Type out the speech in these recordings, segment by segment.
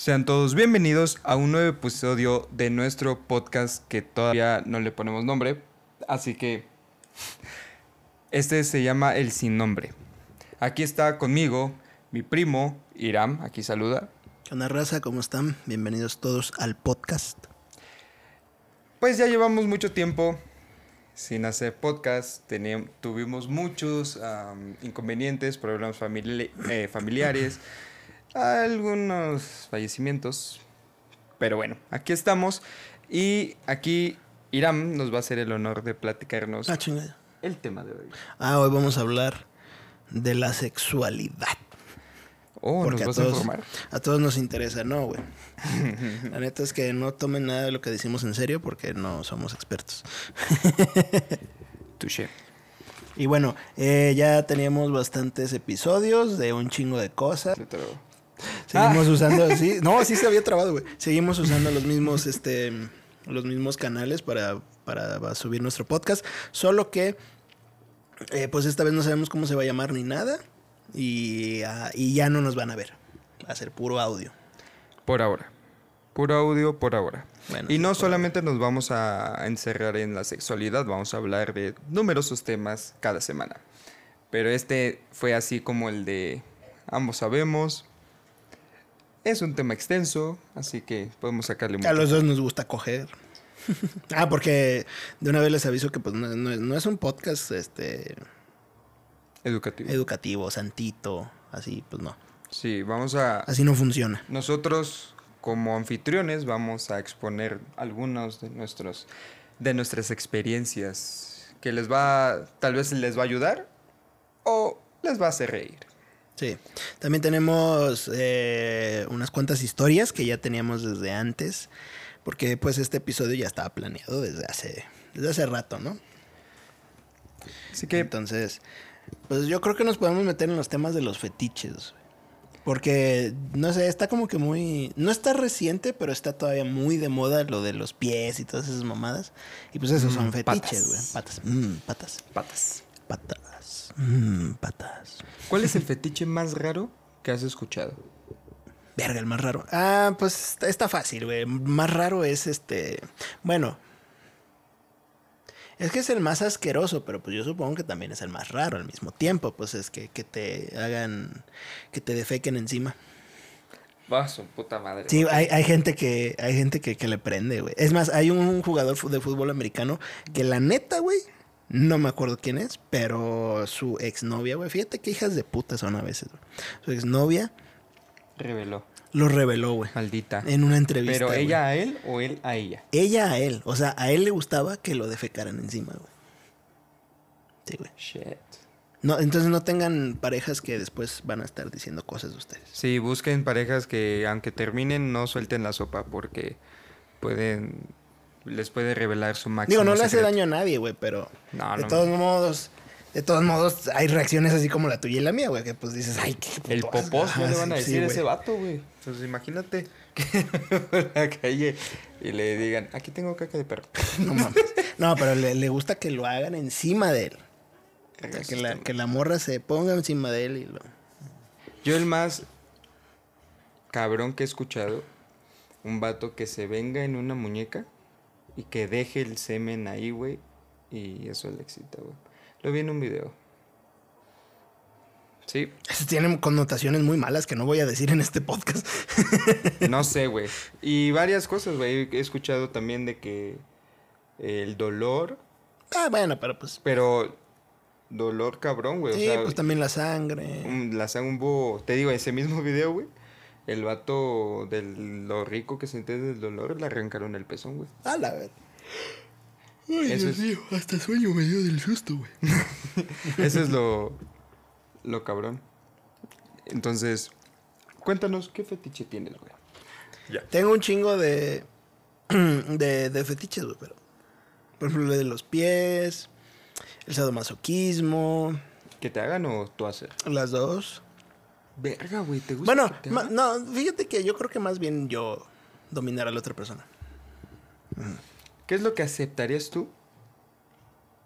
Sean todos bienvenidos a un nuevo episodio de nuestro podcast que todavía no le ponemos nombre, así que este se llama El Sin Nombre. Aquí está conmigo mi primo Iram, aquí saluda. ¿Qué onda, raza? ¿Cómo están? Bienvenidos todos al podcast. Pues ya llevamos mucho tiempo sin hacer podcast, tuvimos muchos inconvenientes, problemas famili- eh, familiares, algunos fallecimientos, pero bueno, aquí estamos y aquí Iram nos va a hacer el honor de platicarnos Ah, el tema de hoy. Ah, hoy vamos a hablar de la sexualidad. Oh, Porque ¿nos a vas a todos, informar? a todos nos interesa, ¿no, güey? La neta es que no tomen nada de lo que decimos en serio porque no somos expertos. Touché. Y bueno, eh, ya teníamos bastantes episodios de un chingo de cosas. Seguimos Ah. usando, sí, no, sí se había trabado, güey. Seguimos usando los mismos, este, los mismos canales para, para subir nuestro podcast. Solo que, eh, pues esta vez no sabemos cómo se va a llamar ni nada. Y, ah, y ya no nos van a ver. Va a ser puro audio. Por ahora. Puro audio por ahora. Bueno, y no solamente nos vamos a encerrar en la sexualidad, vamos a hablar de numerosos temas cada semana. Pero este fue así como el de ambos sabemos. Es un tema extenso, así que podemos sacarle mucho. A los dos nos gusta coger. ah, porque de una vez les aviso que pues no, no es- no es un podcast este educativo. educativo, santito, así, pues no. sí, vamos a... Así no funciona. Nosotros como anfitriones vamos a exponer algunos de nuestros de nuestras experiencias que les va tal vez les va a ayudar o les va a hacer reír. Sí. También tenemos eh, unas cuantas historias que ya teníamos desde antes. Porque pues este episodio ya estaba planeado desde hace, desde hace rato, ¿no? Así que Entonces, pues yo creo que nos podemos meter en los temas de los fetiches. güey. Porque, no sé, está como que muy... No está reciente, pero está todavía muy de moda lo de los pies y todas esas mamadas. Y pues esos son Mm, fetiches, patas. güey. Patas. Mm, patas. patas. Patas. Mm, patas. ¿Cuál es el fetiche más raro que has escuchado? Verga, el más raro. Ah, pues está- fácil, güey. Más raro es este. Bueno. Es que es el más asqueroso, pero pues yo supongo que también es el más raro al mismo tiempo. Pues es que, que te hagan. que te defequen encima. Va, su puta madre. Sí, hay, hay gente que. hay gente que, que le prende, güey. Es más, hay un jugador de fútbol americano que la neta, güey. No me acuerdo quién es, pero su exnovia, güey. Fíjate qué hijas de puta son a veces, güey. Su exnovia Reveló. lo reveló, güey. Maldita. En una entrevista. Pero ella a él o él a ella. Ella a él. O sea, a él le gustaba que lo defecaran encima, güey. Sí, güey. Shit. No, entonces no tengan parejas que después van a estar diciendo cosas de ustedes. Sí, busquen parejas que aunque terminen no suelten la sopa porque pueden les puede revelar su máximo Digo, no le hace secreto. daño a nadie, güey, pero No, de no, todos modos, de todos modos, hay reacciones así como la tuya y la mía, güey, que pues dices, ay, qué puto El asco". popós no le van a sí, decir a ese vato, güey. Entonces imagínate que la calle y le digan, aquí tengo caca de perro. No mames. No, pero le, le gusta que lo hagan encima de él. O sea, que, la, que la morra se ponga encima de él y lo... Yo el más cabrón que he escuchado, un vato que se venga en una muñeca y que deje el semen ahí, güey, y eso le excita, güey. Lo vi en un video. Sí, Eso tiene connotaciones muy malas que no voy a decir en este podcast. no sé, güey. Y varias cosas, güey. He escuchado también de que el dolor, ah, bueno, pero pues... pero dolor cabrón, güey. Sí, o sea, pues también la sangre. la sangre, un bo- Te digo, ese mismo video, güey. El vato de lo rico que senté del dolor le arrancaron el pezón, güey. A la ver. Ay, Eso Dios es- mío, hasta sueño me dio del susto, güey. Eso es lo, lo cabrón. Entonces, cuéntanos qué fetiche tienes, güey. Ya. Tengo un chingo de, de, de fetiches, güey, pero... Por ejemplo, lo de los pies, el sadomasoquismo, ¿Que te hagan o tú hacer? las dos. Verga, güey, ¿te gusta? Bueno, te no, fíjate que yo creo que más bien yo dominar a la otra persona. ¿Qué es lo que aceptarías tú?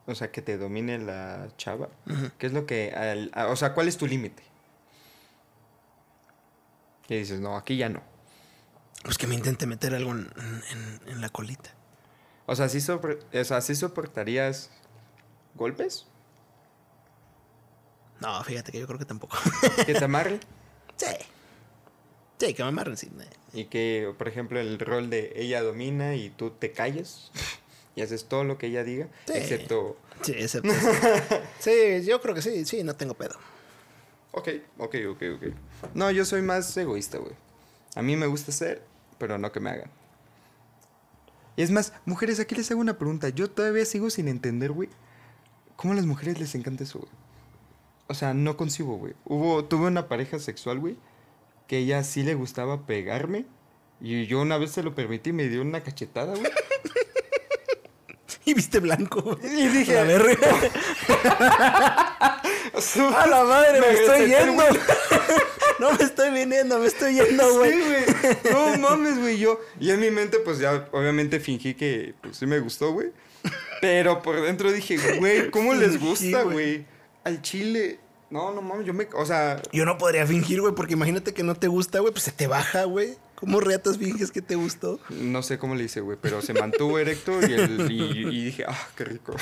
O sea, que te domine la chava. ¿Qué es lo que... al- a- o sea, ¿cuál es tu límite? Que dices, no, aquí ya no. Pues que me intente meter algo en, en- en la colita. O sea, ¿sí, o sea, ¿sí soportarías golpes? No, fíjate que yo creo que tampoco. ¿Que te amarre? sí. Sí, que me amarren, sí. Y que, por ejemplo, el rol de ella domina y tú te calles y haces todo lo que ella diga, Sí. excepto... Sí, excepto. sí, yo creo que sí, sí, no tengo pedo. Ok, ok, ok, ok. No, yo soy más egoísta, güey. A mí me gusta hacer, pero no que me hagan. Y es más, mujeres, aquí les hago una pregunta. Yo todavía sigo sin entender, güey, cómo a las mujeres les encanta eso, güey. O sea, no concibo, güey. Hubo, tuve una pareja sexual, güey, que ella sí le gustaba pegarme. Y yo una vez se lo permití y me dio una cachetada, güey. Y viste blanco. güey. Y dije, A ver, a la madre, me, Me estoy yendo. no me estoy viniendo, me estoy yendo, güey. Sí, güey. No mames, güey. Yo, y en mi mente, pues ya obviamente fingí que pues, sí me gustó, güey. Pero por dentro dije, güey, ¿cómo les gusta, güey. güey? Al chile. No, no mames, yo me. O sea, Yo no podría fingir, güey, porque imagínate que no te gusta, güey, pues se te baja, güey. ¿Cómo reatas finges que te gustó? no sé cómo le hice, güey, pero se mantuvo erecto y, el, y, y dije, ah, qué rico.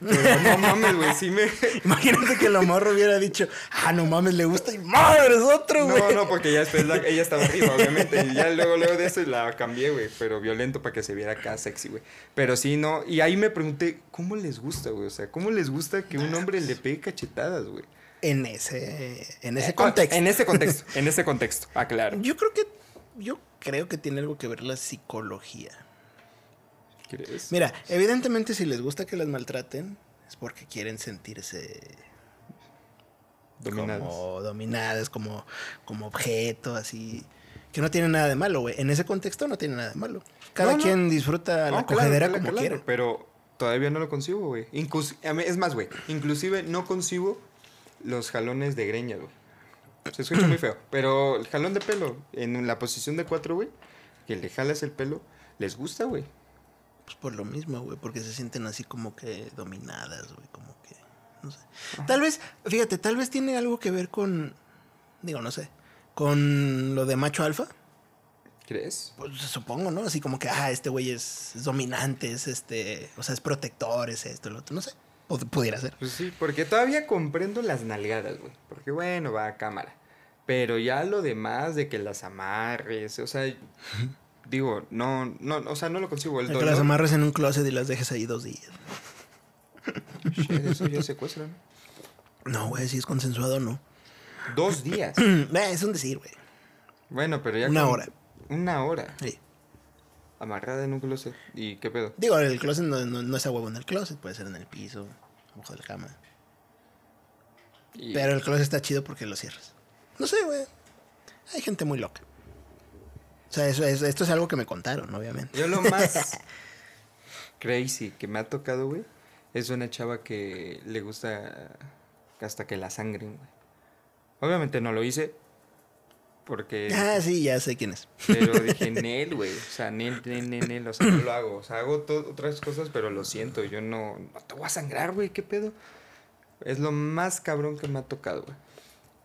Pero no mames, güey, sí me. Imagínate que la morra hubiera dicho, ah, no mames, le gusta y madre, es otro, güey. No, no, porque ya después la- ella estaba arriba, obviamente. Y ya luego, luego de eso la cambié, güey. Pero violento para que se viera acá sexy, güey. Pero sí, no. Y ahí me pregunté, ¿cómo les gusta, güey? O sea, ¿cómo les gusta que un hombre le pegue cachetadas, güey? En ese, en ese Eh, contexto. En ese contexto, en ese contexto, aclaro. Yo creo que, yo creo que tiene algo que ver la psicología. ¿Crees? Mira, evidentemente si les gusta que las maltraten, es porque quieren sentirse Dominadas. como dominadas, como, como objeto, así. Que no tiene nada de malo, güey. En ese contexto no tiene nada de malo. Cada No, no. quien disfruta la No, cogedera claro, como claro, quiere. Pero todavía no lo concibo, güey. Es más, güey. Inclusive no concibo los jalones de greña, güey. Se escucha muy feo. Pero el jalón de pelo, en la posición de cuatro, güey, que le jalas el pelo, les gusta, güey. Pues por lo mismo, güey, porque se sienten así como que dominadas, güey, como que, no sé. Tal vez, fíjate, tal vez tiene algo que ver con, digo, no sé, con lo de macho alfa. ¿Crees? Pues supongo, ¿no? Así como que, ah, este güey es, es dominante, es este, o sea, es protector, es esto, lo otro, no sé. Pod- pudiera ser. Pues sí, porque todavía comprendo las nalgadas, güey. Porque bueno, va a cámara. Pero ya lo demás de que las amarres, o sea, digo, no, no, o sea, no lo consigo. El El que dolor, las amarres en un closet y las dejes ahí dos días. Shit, eso ya secuestran. No, güey, si es consensuado, no. Dos días. Es un decir, güey. Bueno, pero ya. Una con- hora. Una hora. Sí. Amarrada en un closet. ¿Y qué pedo? Digo, el closet no, no, no es a huevo en el closet, puede ser en el piso, abajo de la cama. Y- Pero el closet está chido porque lo cierras. No sé, güey. Hay gente muy loca. O sea, eso, es- esto es algo que me contaron, obviamente. Yo lo más crazy que me ha tocado, güey, es una chava que le gusta hasta que la sangren, güey. Obviamente no lo hice porque... Ah, sí, ya sé quién es. Pero dije, Nel, güey. O sea, Nel, Nel, Nel, Nel. O sea, no lo hago. O sea, hago otras cosas, pero lo siento. Yo no, no te voy a sangrar, güey. ¿Qué pedo? Es lo más cabrón que me ha tocado, güey.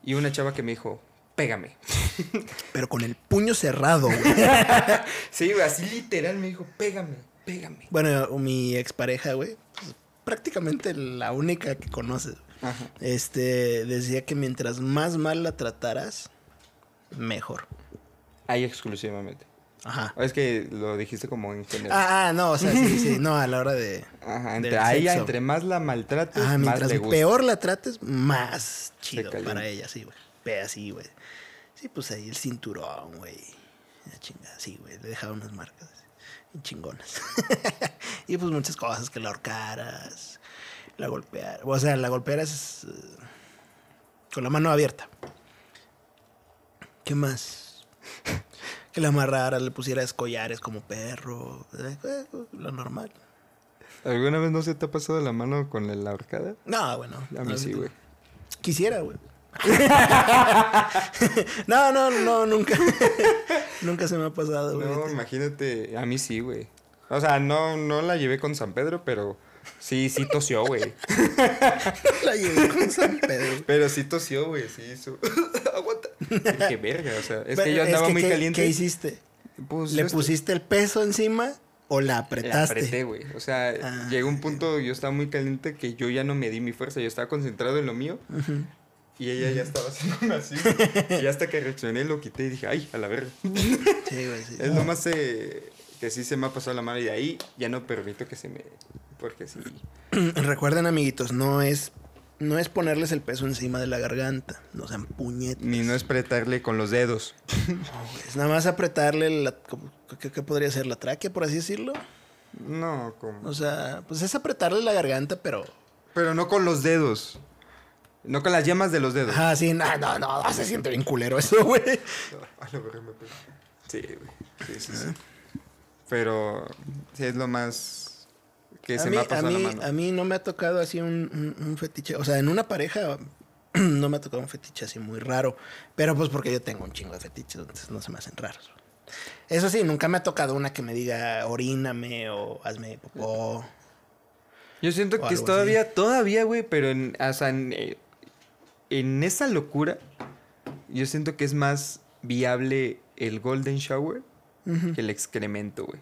Y una chava que me dijo, pégame. Pero con el puño cerrado, güey. Sí, güey, así literal me dijo, pégame, pégame. bueno, mi expareja, güey, pues, prácticamente la única que conoces. Ajá. Este, decía que mientras más mal la trataras, mejor. Ahí exclusivamente. Ajá. Es que lo dijiste como en general. Ah, ah, no, o sea, sí, sí, no, a la hora de... Ajá, entre, a ella, entre más la maltrates, Ah, más mientras le gusta. peor la trates, más chido para ella, sí, güey. Ve así, güey. Sí, pues ahí el cinturón, güey. La chingada, sí, güey. Le dejaba unas marcas chingonas. y pues muchas cosas, que la ahorcaras, la golpearas. O sea, la golpearas eh, con la mano abierta. ¿Qué más? Que la amarraras, le pusieras collares como perro. eh, Lo normal. ¿Alguna vez no se te ha pasado la mano con la ahorcada? No, bueno. A mí no, sí, güey. Quisiera, güey. no, no, no, nunca. nunca se me ha pasado, güey. No, imagínate, a mí sí, güey. O sea, no, no la llevé con San Pedro, pero sí, sí tosió, güey. La llevé con San Pedro. Pero sí tosió, güey, sí hizo. Dije, verga, o sea, es Pero que yo andaba muy ¿qué- caliente. ¿Qué hiciste? Pues ¿Le estoy- pusiste el peso encima o la La apretaste? apreté, güey. O sea, Ah. llegó un punto, yo estaba muy caliente que yo ya no me di mi fuerza. Yo estaba concentrado en lo mío. Y ella ya estaba haciendo así. y hasta que reaccioné, lo quité y dije, ay, a la verga. Sí, güey, sí. Es lo más eh, que sí se me ha pasado la mano. Y de ahí ya no permito que se me. Porque sí. Recuerden, amiguitos, no es, no es ponerles el peso encima de la garganta. No sean puñetes. Ni no es apretarle con los dedos. Es nada más apretarle la... ¿Qué, qué podría ser? ¿La tráquea, por así decirlo? No, como. O sea, pues es apretarle la garganta, pero... Pero no con los dedos. No con las yemas de los dedos. Ajá, sí, no, no, no, se siente bien culero eso, güey. A la verga me pegó. Sí, güey. Sí, sí, sí. Pero sí es lo más que A se mí, me ha a, pasado la mí, mano. a mí no me ha tocado así un, un- un fetiche. O sea, en una pareja no me ha tocado un fetiche así muy raro. Pero pues porque yo tengo un chingo de fetiches, entonces no se me hacen raros. Eso sí, nunca me ha tocado una que me diga oríname o hazme popó. Yo siento que es todavía, todavía, güey, pero en, o sea, en, eh, en esa locura, yo siento que es más viable el golden shower que el excremento, güey.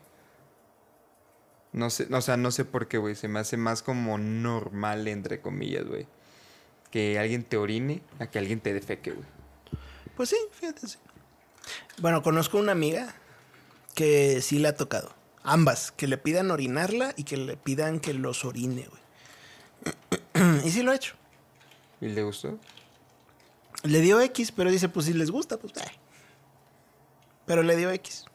No sé, o sea, no sé por qué, güey. Se me hace más como normal, entre comillas, güey. Que alguien te orine a que alguien te defeque, güey. Pues sí, fíjate, sí. Bueno, conozco una amiga que sí le ha tocado. Ambas, que le pidan orinarla y que le pidan que los orine, güey. y sí lo ha hecho. ¿Y le gustó? Le dio X, pero dice, pues si les gusta, pues... eh. Pero le dio X.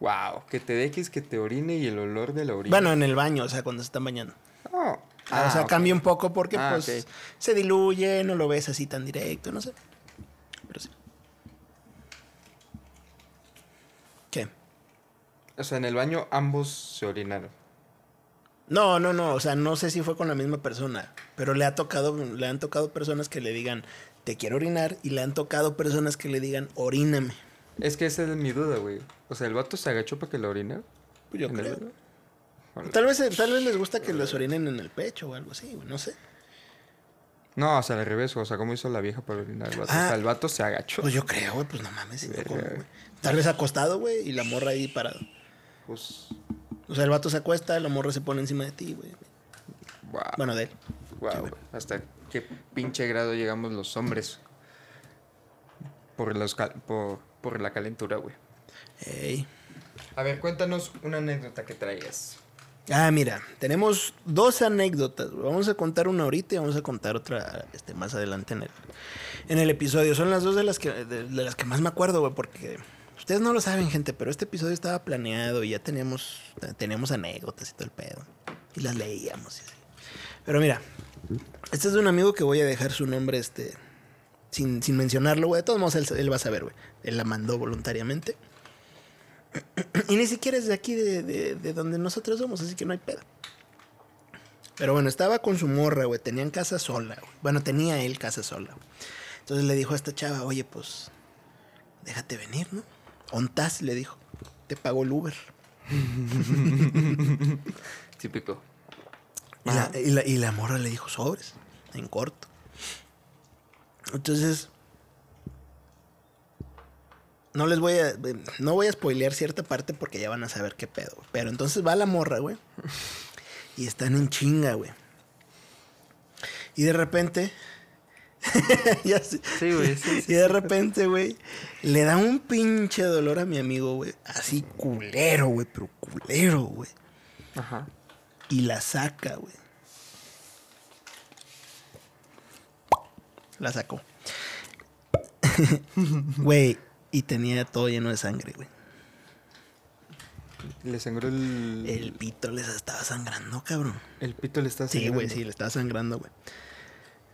Wow, que te dejes que te orine y el olor de la orina. Bueno, en el baño, o sea, cuando se están bañando. Oh. Ah, o sea, cambia un poco porque Ah, pues se diluye, no lo ves así tan directo, no sé. Pero sí. ¿Qué? O sea, en el baño ambos se orinaron. No, no, no, o sea, no sé si fue con la misma persona, pero le ha tocado, le han tocado personas que le digan, te quiero orinar, y le han tocado personas que le digan, oríname. Es que esa es mi duda, güey. O sea, ¿el vato se agachó para que lo orine? Pues yo ¿En el creo. Órale. Tal vez, tal vez les gusta que los orinen en el pecho o algo así, güey, no sé. No, o sea, al revés, o sea, ¿cómo hizo la vieja para orinar el vato? Ah. o sea, el vato se agachó. Pues yo creo, güey, pues no mames, si no, ¿cómo, Verga. güey? Tal vez acostado, güey, y la morra ahí parado. Pues, O sea, el vato se acuesta, la morra se pone encima de ti, güey. wow. Bueno, de él. Wow, sí, güey. Hasta qué pinche grado llegamos los hombres. Por, los cal- por, por la calentura, güey. Ey. A ver, cuéntanos una anécdota que traigas. Ah, mira, tenemos dos anécdotas. Vamos a contar una ahorita y vamos a contar otra este, más adelante en el, en el episodio. Son las dos de las que, de, de las que más me acuerdo, güey, porque ustedes no lo saben, gente, pero este episodio estaba planeado y ya teníamos, teníamos anécdotas y todo el pedo. Y las leíamos y así. Pero mira, este es de un amigo que voy a dejar su nombre este, sin, sin mencionarlo, güey. De todos modos, él, él va a saber, güey. Él la mandó voluntariamente. Y ni siquiera es de aquí, de, de- de donde nosotros somos, así que no hay pedo. Pero bueno, estaba con su morra, güey. Tenían casa sola, güey. Bueno, tenía él casa sola. güey. Entonces le dijo a esta chava, oye, pues, déjate venir, ¿no? Ontas, le dijo. Te pago el Uber. Típico. Y la, y, la, y la morra le dijo, sobres, en corto. Entonces, no les voy a, no voy a spoilear cierta parte porque ya van a saber qué pedo. Pero entonces va la morra, güey. Y están en chinga, güey. Y de repente, ya. Sí, güey, sí, Y de repente, güey, le da un pinche dolor a mi amigo, güey. Así culero, güey, pero culero, güey. Ajá. Y la saca, güey. La sacó. Güey, y tenía todo lleno de sangre, güey. Le sangró el... El pito les estaba sangrando, cabrón. el pito le está Sí, sangrando. güey, sí, le estaba sangrando, güey.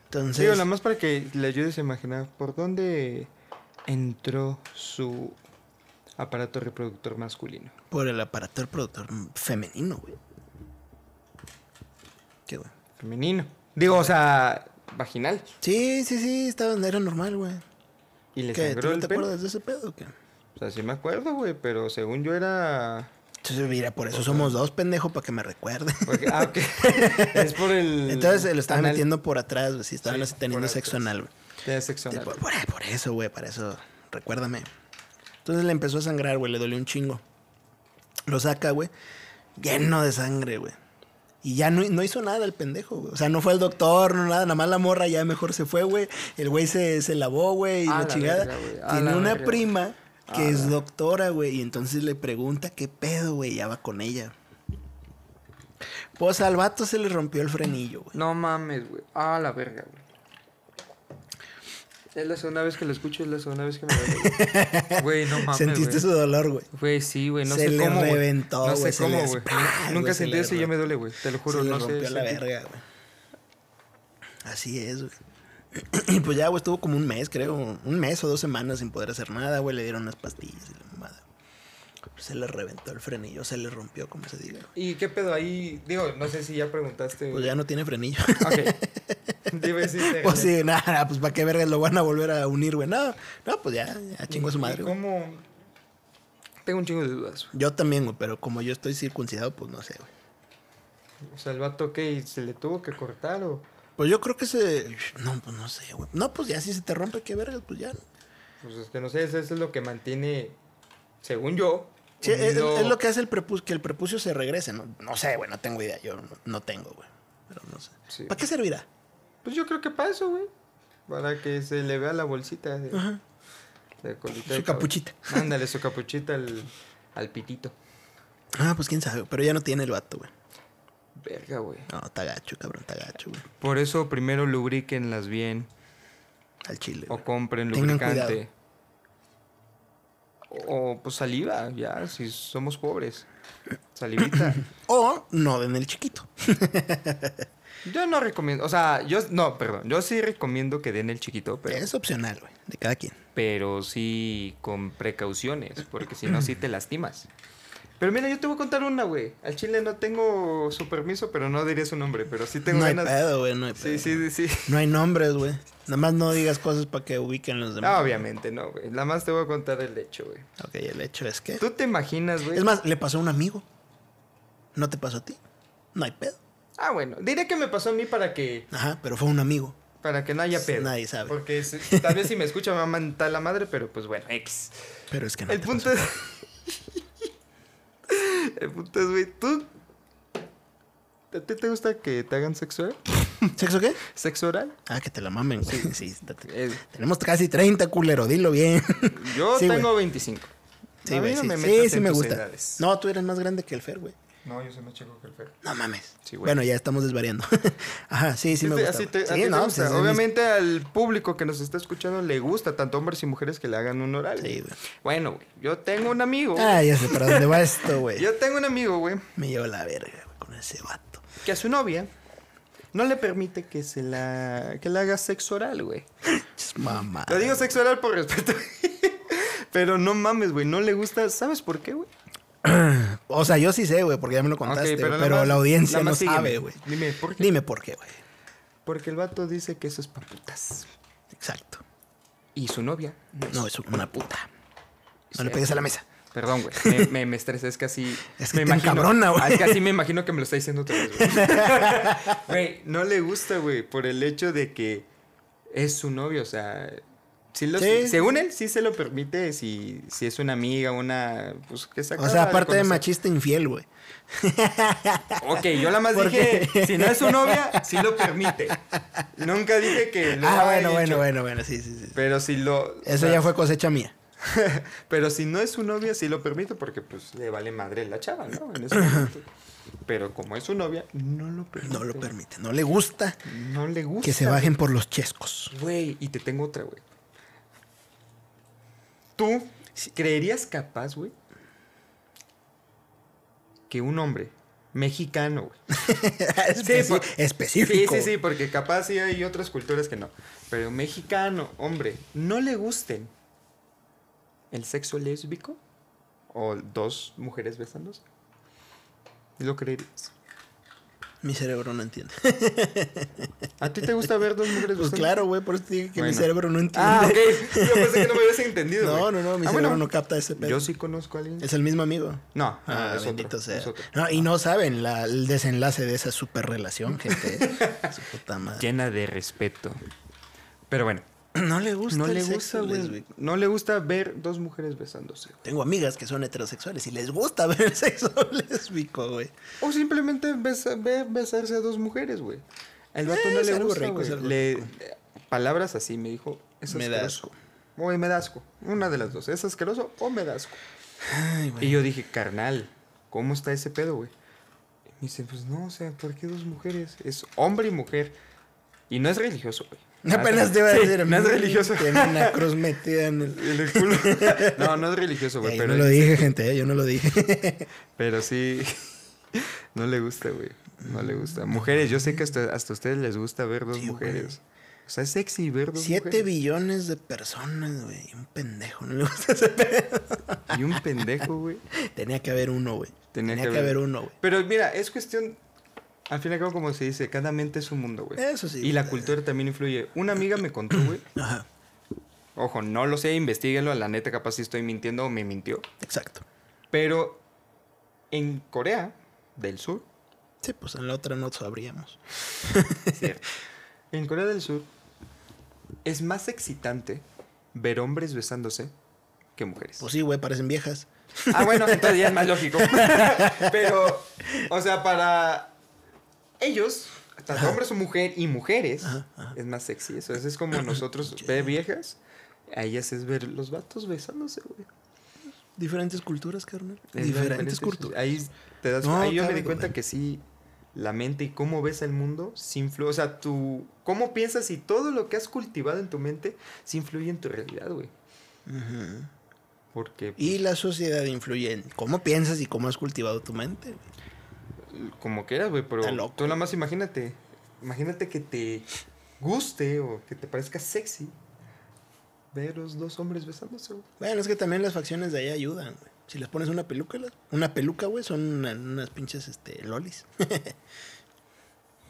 Entonces, Digo, nada más para que le ayudes a imaginar por dónde entró su aparato reproductor masculino. por el aparato del productor femenino, güey. ¿Qué, güey? Femenino. Digo, o sea, vaginal. Sí, sí, sí, estaba, era normal, güey. Y le ¿Qué? ¿Tú sangró no el te acuerdas de ese pedo o qué? O sea, sí me acuerdo, güey, pero según yo era... Entonces, mira, por eso somos dos, pendejo, para que me recuerde. porque- ah, ok. es por el... Entonces se lo estaba anal. metiendo por atrás, güey. Si estaban Sí, teniendo sexo anal, güey. Tiene sexo Sí, anal. Por- por eso, güey, para eso. Recuérdame. Entonces le empezó a sangrar, güey, le dolió un chingo. Lo saca, güey, lleno de sangre, güey. Y ya no, no hizo nada el pendejo, güey. O sea, no fue al doctor, no nada, nada más la morra ya mejor se fue, güey. El güey se, se lavó, güey, y A la la chingada. verga, güey, a Tiene la una verga. prima que A es la- doctora, güey, y entonces le pregunta qué pedo, güey, ya va con ella. Pues al vato se le rompió el frenillo, güey. No mames, güey. Ah, la verga, güey. Es la segunda vez que lo escucho, es la segunda vez que me duele. Güey, no mames. Sentiste su dolor, güey. Güey, sí, güey, no Se sé le cómo. güey. reventó, No güey, sé se cómo, güey. Nunca sentí eso y ya me duele, güey. Te lo juro, se le no sé. rompió la sentí- verga, güey. Así es, güey. Y pues ya, güey, estuvo como un mes, creo. Un mes o dos semanas sin poder hacer nada, güey. Le dieron unas pastillas y la. Se le reventó el frenillo, se le rompió, como se diga. ¿Y qué pedo ahí? Digo, no sé si ya preguntaste. Pues ya no tiene frenillo. Ok. Dime si te pues sí, nada, pues para qué vergas lo van a volver a unir, güey. No, no, pues ya, ya chingó a su madre, ¿Y güey. ¿Cómo? Tengo un chingo de dudas. güey. Yo también, güey, pero como yo estoy circuncidado, pues no sé, güey. O sea, el vato que se le tuvo que cortar o. Pues yo creo que se. No, pues no sé, güey. No, pues ya si se te rompe, qué vergas, pues ya. Pues es que no sé, eso es lo que mantiene, según yo. Sí, es, lo que hace el prepucio, que el prepucio se regrese, ¿no? No sé, güey, no tengo idea. Yo no, no tengo, güey. Pero no sé. Sí. ¿Para qué servirá? Pues yo creo que para eso, güey. Para que se le vea la bolsita de, Ajá. de colita Su de capuchita. Ándale, su capuchita al, al pitito. Ah, pues quién sabe, pero ya no tiene el vato, güey. Verga, güey. No, está gacho, cabrón, está gacho, güey. Por eso primero lubriquenlas bien. Al chile. O compren lubricante. O pues saliva, ya, si somos pobres. Salivita. O no den el chiquito. yo no recomiendo, o sea, yo, no, perdón, yo sí recomiendo que den el chiquito, pero, Es opcional, güey, de cada quien. pero sí con precauciones, porque si no, sí te lastimas. Pero mira, yo te voy a contar una, güey. Al chile no tengo su permiso, pero no diré su nombre, pero sí tengo no hay pedo, güey, no hay pedo. Sí, sí, sí. sí. No hay nombres, güey. Nada más no digas cosas para que ubiquen los demás. No, obviamente no, güey. Nada más te voy a contar el hecho, güey. Ok, el hecho es que... ¿Tú te imaginas, güey? Es más, le pasó a un amigo. ¿No te pasó a ti? No hay pedo. Ah, bueno, diré que me pasó a mí para que Ajá, pero fue un amigo. para que no haya pedo. Nadie sabe. Porque tal vez si me escucha me va a mentar la madre, pero pues bueno, X. Pero es que no El te punto pasó. es. El punto es, güey, tú. ¿A ti te gusta que te hagan sexo oral? ¿Sexo qué? ¿Sexo oral? Ah, que te la mamen. Sí, sí. Eh, Tenemos casi 30, culero. Dilo bien. yo Sí, tengo 25. Sí, güey, no sí. me Sí, sí me gusta. edades. No, tú eres más grande que el Fer, güey. No, yo soy más chico que el Fer. No mames. Sí, güey. bueno, ya estamos desvariando. Ajá, sí, sí me te- gusta. así te- Sí, te no, gusta. Obviamente al público que nos está escuchando le gusta, tanto hombres y mujeres que le hagan un oral. Sí, güey. Bueno, güey, yo tengo un amigo. Ah, ya sé para dónde va esto, güey. Yo tengo un amigo, güey, Me lleva la verga, güey, con ese vato. que a su novia no le permite que se la que le haga sexo oral, güey. Es Mamá. Lo digo sexo oral por respeto. Pero no mames, güey, no le gusta, ¿sabes por qué, güey? O sea, yo sí sé, güey, porque ya me lo contaste. Pero nada pero más- la audiencia no sígueme. sabe, güey. Dime, ¿por qué? Dime por qué, güey. Porque el vato dice que eso es pa' putas. Exacto. Y su novia no es una puta. No le Sí. pegues a la mesa. Perdón, güey. Me, me, me estresé, es casi. Es que me encabrona, güey. Ah, Es que así me imagino que me lo está diciendo otra vez, güey. Güey, no le gusta, güey, por el hecho de que es su novio, o sea. Sí Sí. Según él, sí se lo permite si, si es una amiga, una. Pues que se O sea, aparte de machista infiel, güey. Ok, yo la más ¿Por dije, qué? si no es su novia, sí lo permite. Nunca dije que lo Ah, bueno, bueno, bueno, bueno, sí, sí, sí. Pero si lo. o Eso sea, ya fue cosecha mía. Pero si no es su novia, sí lo permite porque pues le vale madre la chava, ¿no? En ese momento. Pero como es su novia, no lo permite. No lo permite. No le gusta No le gusta. que se bajen por los chescos. Güey, y te tengo otra, güey. ¿Tú creerías capaz, güey? Que un hombre mexicano, güey. Por- específico. Sí, sí, sí, porque capaz sí hay otras culturas que no. Pero mexicano, hombre, ¿no le gusten el sexo lésbico? ¿O dos mujeres besándose? ¿Lo creerías? Mi cerebro no entiende. ¿A ti te gusta ver dos mujeres Pues claro, güey, por eso te dije que mi cerebro no entiende. Ah, ok. Yo pensé que no me habías entendido. No, no, no, mi Ah, cerebro bueno, no capta ese pedo. Yo sí conozco a alguien. Es el mismo amigo. No, no, Ah, es bendito otro, sea. es otro. No, y no saben la- el desenlace de esa super relación, gente. Su puta madre. Llena de respeto. Pero bueno, No le gusta No el le sexo gusta, güey. No le gusta ver dos mujeres besándose. güey. Tengo amigas que son heterosexuales y les gusta ver sexo lésbico, güey. O simplemente besa- ve besarse a dos mujeres, güey. El vato Eh, no es le gusta, rico, güey. Le- rico. Palabras así me dijo. Es Me da asqueroso. Güey, me da asco. Una de las dos. ¿Es asqueroso o me da asco? Ay, Y yo dije, carnal, ¿cómo está ese pedo, güey? Y me dice, pues no, o sea, ¿por qué dos mujeres? Es hombre y mujer. Y no es religioso, güey. Apenas te iba a decir. no es religioso. Tiene una cruz metida en el. Culo. No, no es religioso, güey. Eh, yo no lo dije, gente, eh, yo no lo dije. pero sí. No le gusta, güey. No le gusta. Mujeres, yo sé que hasta, hasta a ustedes les gusta ver dos Sí, güey. mujeres. O sea, es sexy ver dos Siete mujeres. billones de personas, güey. y Un pendejo, no le gusta ese pedo. Y un pendejo, güey. Tenía que haber uno, güey. Tenía Tenía, que haber uno, güey. Pero mira, es cuestión. Al fin y al cabo, como se dice, cada mente es un mundo, güey. Eso sí. Y la cultura también influye. Una amiga me contó, güey. Ajá, Ojo, no lo sé, investiguenlo. La neta, capaz si estoy mintiendo o me mintió. exacto. Pero en Corea del Sur, Sí, pues en la otra no sabríamos. en Corea del Sur es más excitante ver hombres besándose que mujeres. Pues sí, güey, parecen viejas. Ah, bueno, entonces ya es más lógico. Pero, o sea, para ellos, tanto Ajá. hombres o mujer y mujeres, Ajá, ajá. es más sexy. Eso es como nosotros ver viejas, a ellas es ver los vatos besándose, güey. Diferentes culturas, carnal. Diferentes culturas. Ahí te das No, ahí yo me di cuenta que sí la mente y cómo ves el mundo sí influye, o sea, tú cómo piensas y todo lo que has cultivado en tu mente sí influye en tu realidad, güey. Porque Y la sociedad influye en cómo piensas y cómo has cultivado tu mente. güey. Como quieras, güey, pero loco. tú nada más imagínate, imagínate que te guste o que te parezca sexy ver los dos hombres besándose, güey. Bueno, es que también las facciones de ahí ayudan, güey. Si les pones una peluca, una peluca, güey, son una- unas pinches este, lolis.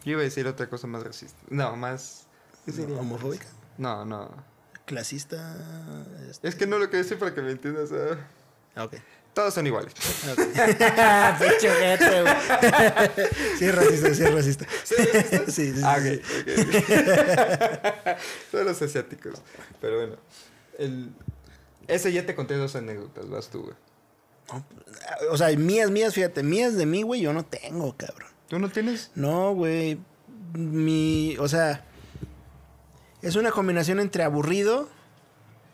Yo iba a decir otra cosa más racista. No, más ¿qué sería? Homofóbica. No, no. Clasista. este- Es que no lo que decir para que me entiendas. ah. Ah, Ok. Todos son iguales. Ojete, güey. sí, es racista, sí, es racista. ¿Sí, racista? Sí, sí, Ah, sí, ok. Todos los asiáticos. Pero bueno. El... Ese ya te conté dos anécdotas, vas tú, güey. O sea, mías, mías, fíjate, mías de mí, güey, yo no tengo, cabrón. ¿Tú no tienes? No, güey. Mi. O sea. Es una combinación entre aburrido,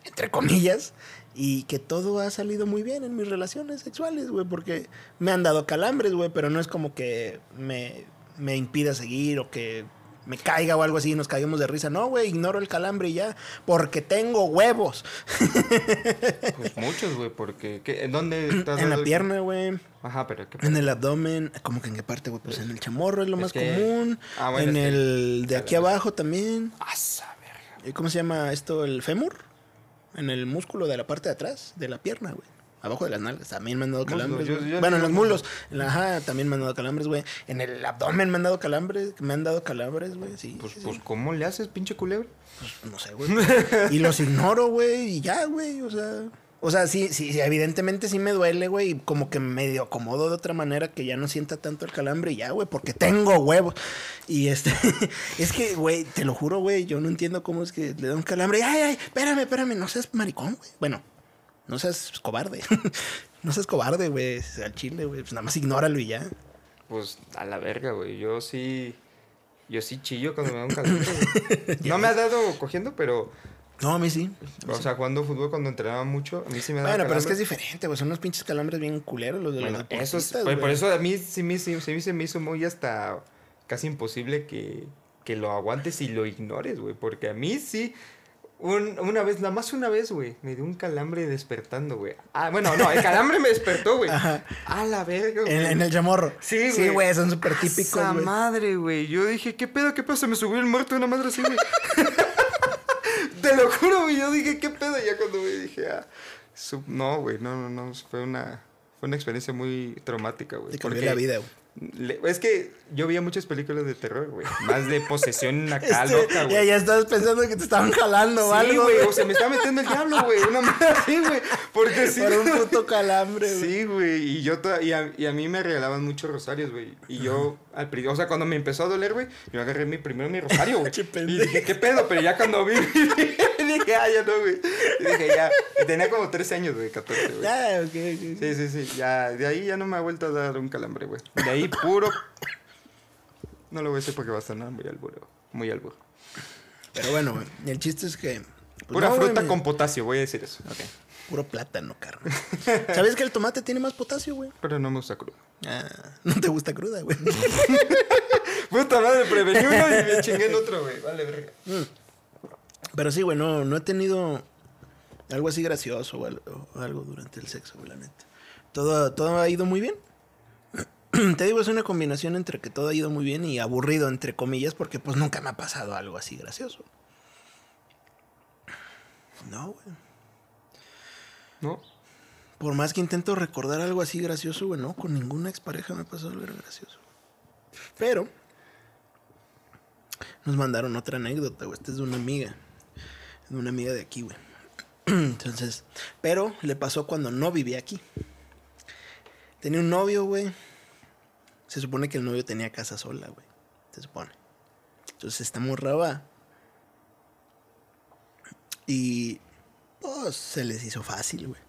entre comillas, y que todo ha salido muy bien en mis relaciones sexuales, güey, porque me han dado calambres, güey, pero no es como que me, me impida seguir o que me caiga o algo así y nos caigamos de risa. No, güey, ignoro el calambre y ya, porque tengo huevos. Pues muchos, güey, porque... ¿qué- ¿En dónde estás En la pierna, güey. Ajá, pero ¿qué En el abdomen, como que en qué parte, güey, pues en el chamorro es lo Es más que- común. Ah, bueno, en que- el de aquí abajo también. ¡Ah, verga! ¿Y ¿Cómo se llama esto? ¿El fémur? En el músculo de la parte de atrás, de la pierna, güey. Abajo de las nalgas. También me han dado calambres. yo- bueno, en los mulos. En la, ajá, también me han dado calambres, güey. En el abdomen me han dado calambres. Me han dado calambres, güey. Sí. Pues, sí, pues, sí. ¿cómo le haces, pinche culebra? Pues, no sé, güey. y los ignoro, güey. Y ya, güey. O sea. O sea, sí, sí, sí, evidentemente sí me duele, güey. Y como que medio acomodo de otra manera que ya no sienta tanto el calambre y ya, güey, porque tengo huevos. Y este, es que, güey, te lo juro, güey, yo no entiendo cómo es que le da un calambre. Ay, ay, espérame, espérame, no seas maricón, güey. Bueno, no seas cobarde. no seas cobarde, güey, al chile, güey. Pues nada más ignóralo y ya. Pues a la verga, güey. Yo sí... Yo sí chillo cuando me da un calambre. No me ha dado cogiendo, pero... No, a mí sí. O sea, jugando fútbol cuando entrenaba mucho, a mí sí me da Bueno, pero es que es diferente, güey. Son unos pinches calambres bien culeros los de Bueno, los eso es, por, güey. eso a mí sí, me- sí- sí se me hizo muy hasta casi imposible que, que lo aguantes y lo ignores, güey. Porque a mí sí, un- una vez, nada más una vez, güey, me dio un calambre despertando, güey. Ah, bueno, no, el calambre me despertó, güey. A la verga, güey. En, en el chamorro. Sí, Sí, güey. güey, son súper típicos, Esa güey. madre, güey. Yo dije, ¿qué pedo, qué pedo? Se me subió el muerto de una madre así, güey. Te lo juro, güey. Yo dije, ¿qué pedo? Y ya cuando me dije, ah, no, güey, no, no, no. Fue una, fue una experiencia muy traumática, güey. Te cambió la vida, güey. Es que yo veía muchas películas de terror, güey. Más de posesión acá, Este, loca, ya, güey. ya estabas pensando que te estaban jalando o Sí, algo, güey, o se me está metiendo el diablo, güey. Una madre así, güey. Porque sí. Por un puto calambre, güey. Sí, güey, y yo y a, y a mí me regalaban muchos rosarios, güey. Y yo, al o sea, cuando me empezó a doler, güey, yo agarré mi primero mi rosario, güey. Y dije, ¿qué pedo? Pero ya cuando vi, dije, ah, ya no, güey. Y dije, ya. Y tenía como 13 años, güey, 14, güey. Ah, ok, ok. Sí, sí, sí. Ya, de ahí ya no me ha vuelto a dar un calambre, güey. De ahí puro. No lo voy a decir porque va a sonar muy alburo. Muy alburo. Pero bueno, güey. El chiste es que. pues, Pura no, güey, fruta me- con potasio, voy a decir eso. Ok. Puro plátano, carnal. ¿Sabes que el tomate tiene más potasio, güey? Pero no me gusta crudo. Ah, no te gusta cruda, güey. Puta madre, prevení uno y me chingué en otro, güey. Vale, verga. Pero sí, güey, no, no he tenido algo así gracioso o algo, o algo durante el sexo, güey, la neta. Todo, todo ha ido muy bien. Te digo, es una combinación entre que todo ha ido muy bien y aburrido, entre comillas, porque pues nunca me ha pasado algo así gracioso. No, güey. ¿No? Por más que intento recordar algo así gracioso, güey, no, con ninguna expareja me ha pasado algo gracioso. Pero nos mandaron otra anécdota, güey. Esta es de una amiga. De una amiga de aquí, güey. Entonces, pero le pasó cuando no vivía aquí. Tenía un novio, güey. Se supone que el novio tenía casa sola, güey. Se supone. Entonces esta morra va. Y pues se les hizo fácil, güey.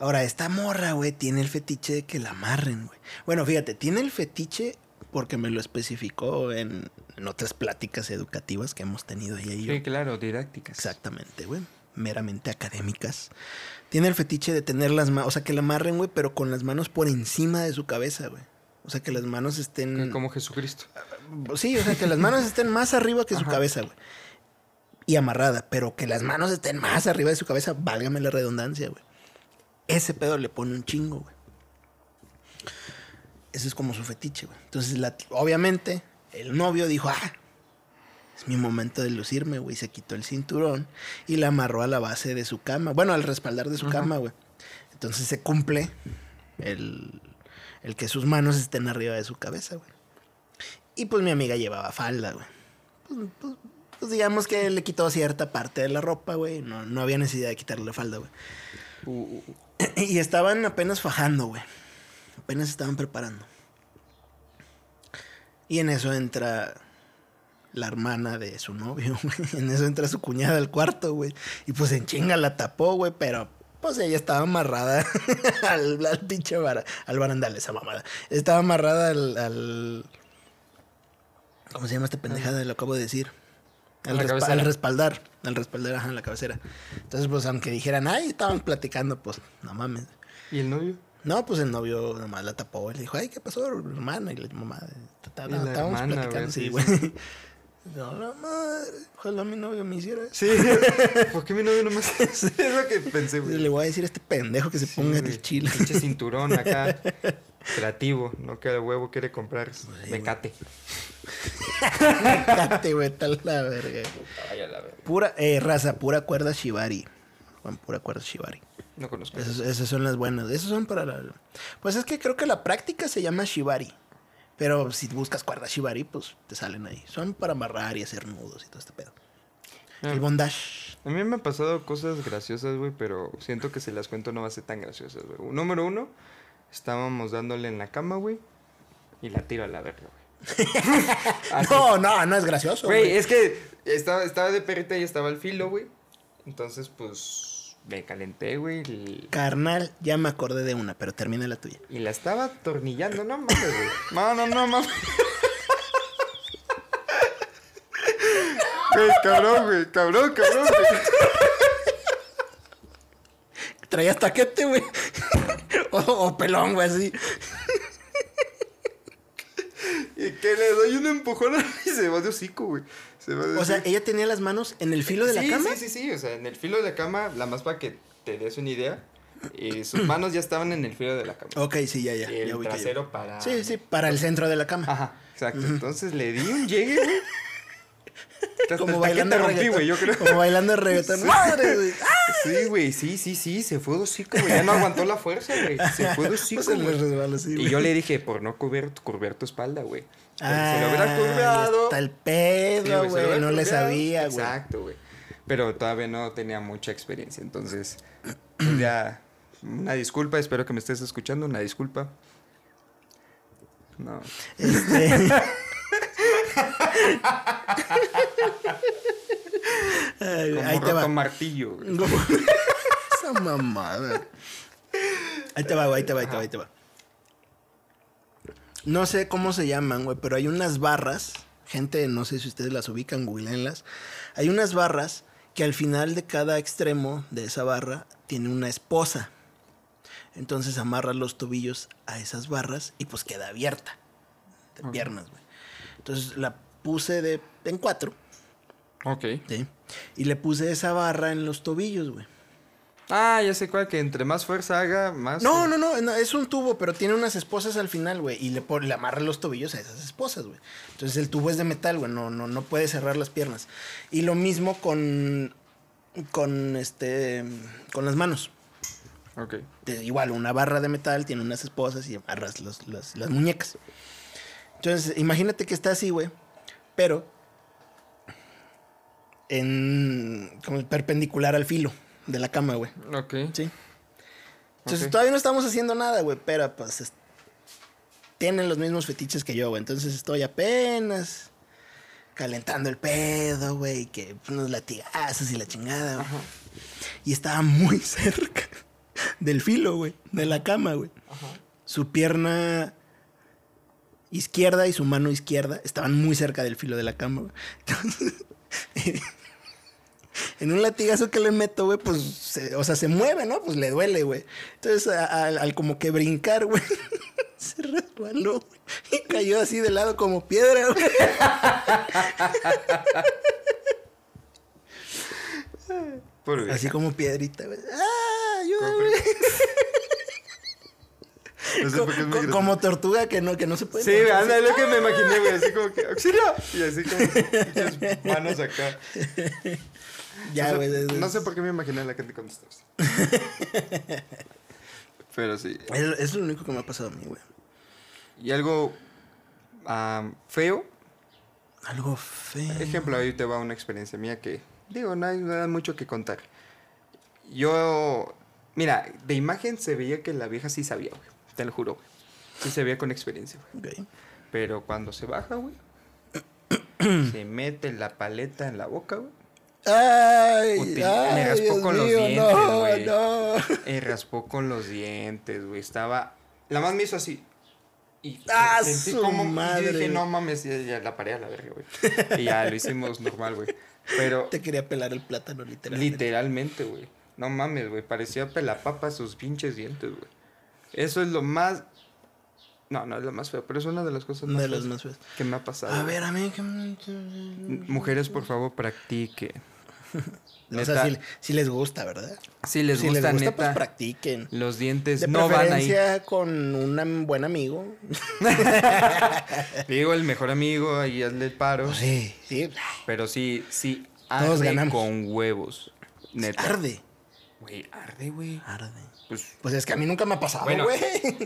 Ahora, esta morra, güey, tiene el fetiche de que la amarren, güey. Bueno, fíjate, tiene el fetiche porque me lo especificó en, en otras pláticas educativas que hemos tenido ella y yo. Sí, claro, didácticas. Exactamente, güey. Meramente académicas. Tiene el fetiche de tener las manos, o sea, que la amarren, güey, pero con las manos por encima de su cabeza, güey. O sea, que las manos estén... Como Jesucristo. Sí, o sea, que las manos estén más arriba que su Ajá. cabeza, güey. Y amarrada, pero que las manos estén más arriba de su cabeza, válgame la redundancia, güey. Ese pedo le pone un chingo, güey. Ese es como su fetiche, güey. Entonces, la- obviamente, el novio dijo, ah, es mi momento de lucirme, güey. Se quitó el cinturón y la amarró a la base de su cama. Bueno, al respaldar de su cama, güey. Entonces se cumple el, el que sus manos estén arriba de su cabeza, güey. Y pues mi amiga llevaba falda, güey. Pues, pues- pues digamos que le quitó cierta parte de la ropa, güey. No, no había necesidad de quitarle la falda, güey. Uh, uh, uh. Y estaban apenas fajando, güey. Apenas estaban preparando. Y en eso entra la hermana de su novio, güey. En eso entra su cuñada al cuarto, güey. Y pues en chinga la tapó, güey, pero pues ella estaba amarrada al, al pinche al barandal, esa mamada. Estaba amarrada al, al- ¿Cómo se llama esta pendejada? Lo acabo de decir. Al, respa- al respaldar. Al respaldar, ajá, en la cabecera. Entonces, pues aunque dijeran, ay, estaban platicando, pues no mames. ¿Y el novio? No, pues el novio nomás la tapó. Le dijo, ay, ¿qué pasó, hermana? Y la mamá, "Ta- ta- Y estábamos platicando, sí, güey. No, la madre, ojalá mi novio me hiciera eso. Sí. ¿Por qué mi novio no me hace eso? Es lo que pensé, güey. Le voy a decir a este pendejo que se Sí, ponga el chile. Pinche cinturón acá. Creativo, no que el huevo quiere comprar mecate. Cállate, güey, tal la verga. Ay, a la verga. Pura, eh, raza, pura cuerda shibari. Juan, pura cuerda shibari. No conozco. Esas, esas son las buenas. Esas son para la... Pues es que creo que la práctica se llama shibari. Pero si buscas cuerda shibari, pues te salen ahí. Son para amarrar y hacer nudos y todo este pedo. Ah. El bondage. A mí me han pasado cosas graciosas, güey, pero siento que si las cuento no va a ser tan graciosas, güey. Número uno, estábamos dándole en la cama, güey, y la tiro a la verga, güey. No, no, no es gracioso. Güey, güey. es que estaba, estaba de perrita y estaba al filo, güey. Entonces, pues, me calenté, güey, y, Carnal, ya me acordé de una, pero termina la tuya. y la estaba atornillando. No mames, güey. No, no, no, mames. Güey, cabrón, güey, cabrón, cabrón, güey. Traías taquete, güey. o, o pelón, güey, así. Y que le doy un empujón y se va de hocico, güey. Se va de O sea, ella tenía las manos en el filo de la cama. Sí, sí, sí. O sea, en el filo de la cama, la más para que te des una idea. Y sus manos ya estaban en el filo de la cama. Ok, sí, ya, ya. y el ya trasero para. Sí, sí, para el centro de la cama. Ajá, exacto. Entonces le di un llegue, güey. Como bailando rompí, yo creo. Como bailando reggaetón. ¡Madre, güey! Sí, güey, sí, sí, sí, se fue de hocico, güey. Ya no aguantó la fuerza, güey. Se fue de hocico, Pues así, Y yo le dije, por no curver, curver tu espalda, güey. Ah, se lo hubiera curvado. Está el pedo, güey. no le curveado. sabía, güey. Exacto, güey. Pero todavía no tenía mucha experiencia. Entonces, pues ya, una disculpa. Espero que me estés escuchando. Una disculpa. No. Este, Ay, Como ahí te va. martillo, Esa mamada. Ahí te va, güey, ahí te va, ahí te va, ahí te va. No sé cómo se llaman, güey, pero hay unas barras. Gente, no sé si ustedes las ubican, googleenlas. Hay unas barras que al final de cada extremo de esa barra tiene una esposa. Entonces amarras los tobillos a esas barras y pues queda abierta. De piernas, güey. Entonces la puse de, en cuatro, Ok. ¿sí? Y le puse esa barra en los tobillos, güey. Ah, ya sé cuál, que entre más fuerza haga, más... No, no, no, no, es un tubo, pero tiene unas esposas al final, güey. Y le, pon- le amarra los tobillos a esas esposas, güey. Entonces el tubo es de metal, güey. No, no, no puede cerrar las piernas. Y lo mismo con. Con este. Con las manos. Ok. De- igual, una barra de metal tiene unas esposas y amarras los- los- las muñecas. Entonces, imagínate que está así, güey. Pero. En. Como perpendicular al filo de la cama, güey. Ok. Sí. Entonces todavía no estamos haciendo nada, güey, pero pues es- tienen los mismos fetiches que yo, güey. Entonces estoy apenas calentando el pedo, güey, que unos latigazos y la chingada, güey. Y estaba muy cerca del filo, güey, de la cama, güey. Su pierna izquierda y su mano izquierda estaban muy cerca del filo de la cama. Entonces, en un latigazo que le meto, güey, pues, se- o sea, se mueve, ¿no? Pues le duele, güey. Entonces, a- a- al como que brincar, güey, se resbaló y cayó así de lado como piedra, güey. Así como piedrita, güey. ¡Ah! ayúdame! No sé por qué es muy Co- como tortuga que no, que no se puede. Sí, anda, es lo que me imaginé, güey. Así como que, ¡auxilio! Y así como sus manos acá. Ya, güey. sé, es- no sé por qué me imaginé a la gente con estos. Pero sí. Es, es lo único que me ha pasado a mí, güey. Y algo feo. Algo feo. Ejemplo, ahí te va una experiencia mía que, digo, no hay nada mucho que contar. Yo, mira, de imagen se veía que la vieja sí sabía, güey. Te lo juro, güey. Sí se veía con experiencia, güey. Ok. Pero cuando se baja, güey, se mete la paleta en la boca, güey. Ay, Util- ay, me raspó Dios con los mío, dientes, no, güey. no. Y raspó con los dientes, güey. Estaba. La más me hizo así. Y ¡Ah, sentí su como. y madre! yo dije, no mames, ya, ya la paré a la verga, güey. Y ya lo hicimos normal, güey. Pero Te quería pelar el plátano, literalmente. literalmente, güey. No mames, güey. Parecía pelapapas sus pinches dientes, güey. Eso es lo más. No, no es lo más feo, pero es una de las cosas más, de las feas más feas. que me ha pasado. A ver, a mí que... Mujeres, por favor, practiquen. O sea, si, si les gusta, ¿verdad? si les si gusta, les gusta, pues practiquen. los dientes De no van ahí. con un buen amigo. Digo, el mejor amigo, ahí hazle el paro. Pues sí, sí. Pero sí, sí, Todos ganamos. con huevos. Neta. Arde. Güey, arde, güey. Arde. Pues, Pues es que a mí nunca me ha pasado, bueno, güey.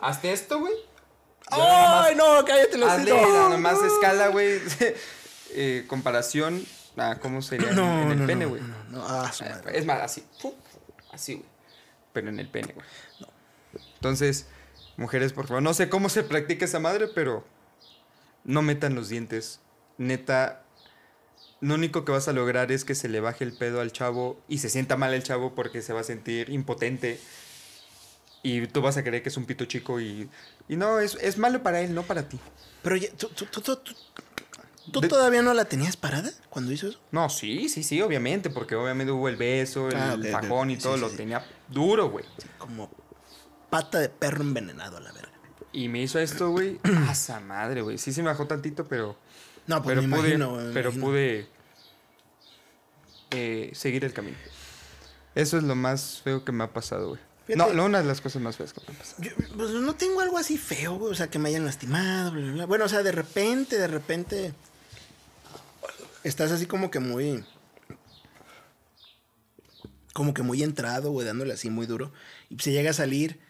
hazte esto, güey. ¡Ay, no! Cállate los Hazle nada más escala, güey. eh, comparación a cómo sería en- No, en el no, pene, no, güey. no, no. Ah, madre. Es más, así. Así, güey. Pero en el pene, güey. Entonces, mujeres, por favor. No sé cómo se practica esa madre, pero no metan los dientes. Neta, lo único que vas a lograr es que se le baje el pedo al chavo y se sienta mal el chavo porque se va a sentir impotente. Y tú vas a creer que es un pito chico y, y no, es, es malo para él, no para ti. Pero ya, ¿tú, tú, tú, tú- tú- ¿tú De- todavía no la tenías parada cuando hizo eso? No, sí, sí, sí, obviamente, porque obviamente hubo el beso, el Ah, y Sí, todo, sí, lo sí. tenía duro, güey. Como pata de perro envenenado a la verga. Y me hizo esto, güey. A esa madre, güey. Sí se me bajó tantito, pero. No, pues pero me pude, imagino, güey, me pero imagino. pude eh, seguir el camino. Eso es lo más feo que me ha pasado, güey. No, Fíjate. no, una de las cosas más feas que me ha pasado. Yo, pues no tengo algo así feo, güey. O sea, que me hayan lastimado, bla, bla, bla. Bueno, o sea, de repente, de repente. Estás así como que muy. Como que muy entrado, güey, dándole así muy duro. Y se llega a salir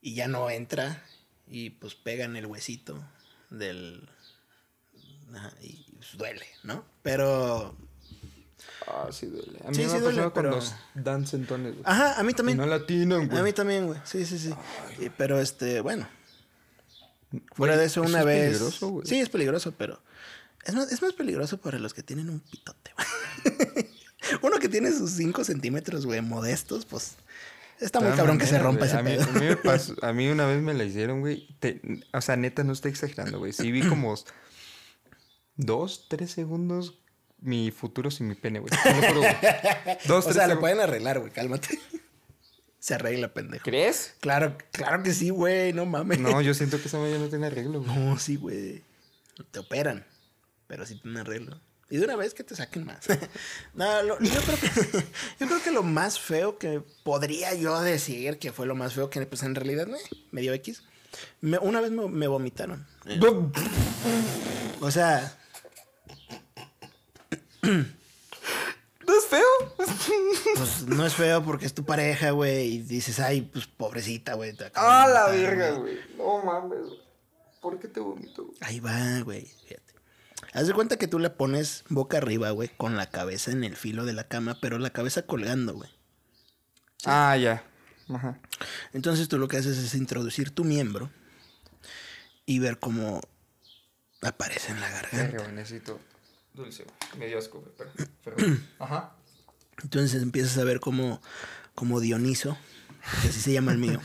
y ya no entra. Y pues pega en el huesito del. Ajá, y pues, duele, ¿no? Pero. Ah, sí duele. A mí Sí, me sí ha pasado pero- los dancentones, güey. Ajá, a mí Y también. no latinan, güey. A mí también, güey. Sí, sí, sí. Y- pero este, bueno. Fuera de eso, eso una es vez. peligroso, güey. sí, es peligroso, pero. Es más, es más peligroso para los que tienen un pitote, güey. Uno que tiene sus 5 centímetros, güey, modestos, pues. Está muy De cabrón que se rompa güey. ese a mí, pedo. a mí me pasó- a mí una vez me la hicieron, güey. Te- o sea, neta, no estoy exagerando, güey. Sí vi como dos, tres segundos mi futuro sin mi pene, güey. Lo güey. Dos, O tres sea, segundos. pueden arreglar, güey, cálmate. Se arregla, pendejo. ¿Crees? Claro, claro que sí, güey, no mames. No, yo siento que esa madre no tiene arreglo, güey. No, sí, güey. Te operan, pero sí tiene arreglo. Y de una vez que te saquen más. no, lo- yo, creo que, yo creo que lo más feo que podría yo decir que fue lo más feo que pues en realidad me, me dio X. Me- una vez me, me vomitaron. O sea, ¿No es feo? pues no es feo porque es tu pareja, güey. Y dices, ay, pues pobrecita, güey. ¡Ah, la matar, verga, güey". No mames, güey. ¿Por qué te vomito, güey? Ahí va, güey. Fíjate. Haz de cuenta que tú le pones boca arriba, güey, con la cabeza en el filo de la cama, pero la cabeza colgando, güey. Ah, ya. Ajá. Entonces tú lo que haces es introducir tu miembro y ver cómo aparece en la Verga, garganta. güey, necesito dulce, güey. Me dio asco, güey, pero... pero- Ajá. Entonces empiezas a ver cómo, cómo Dioniso, que así se llama el mío,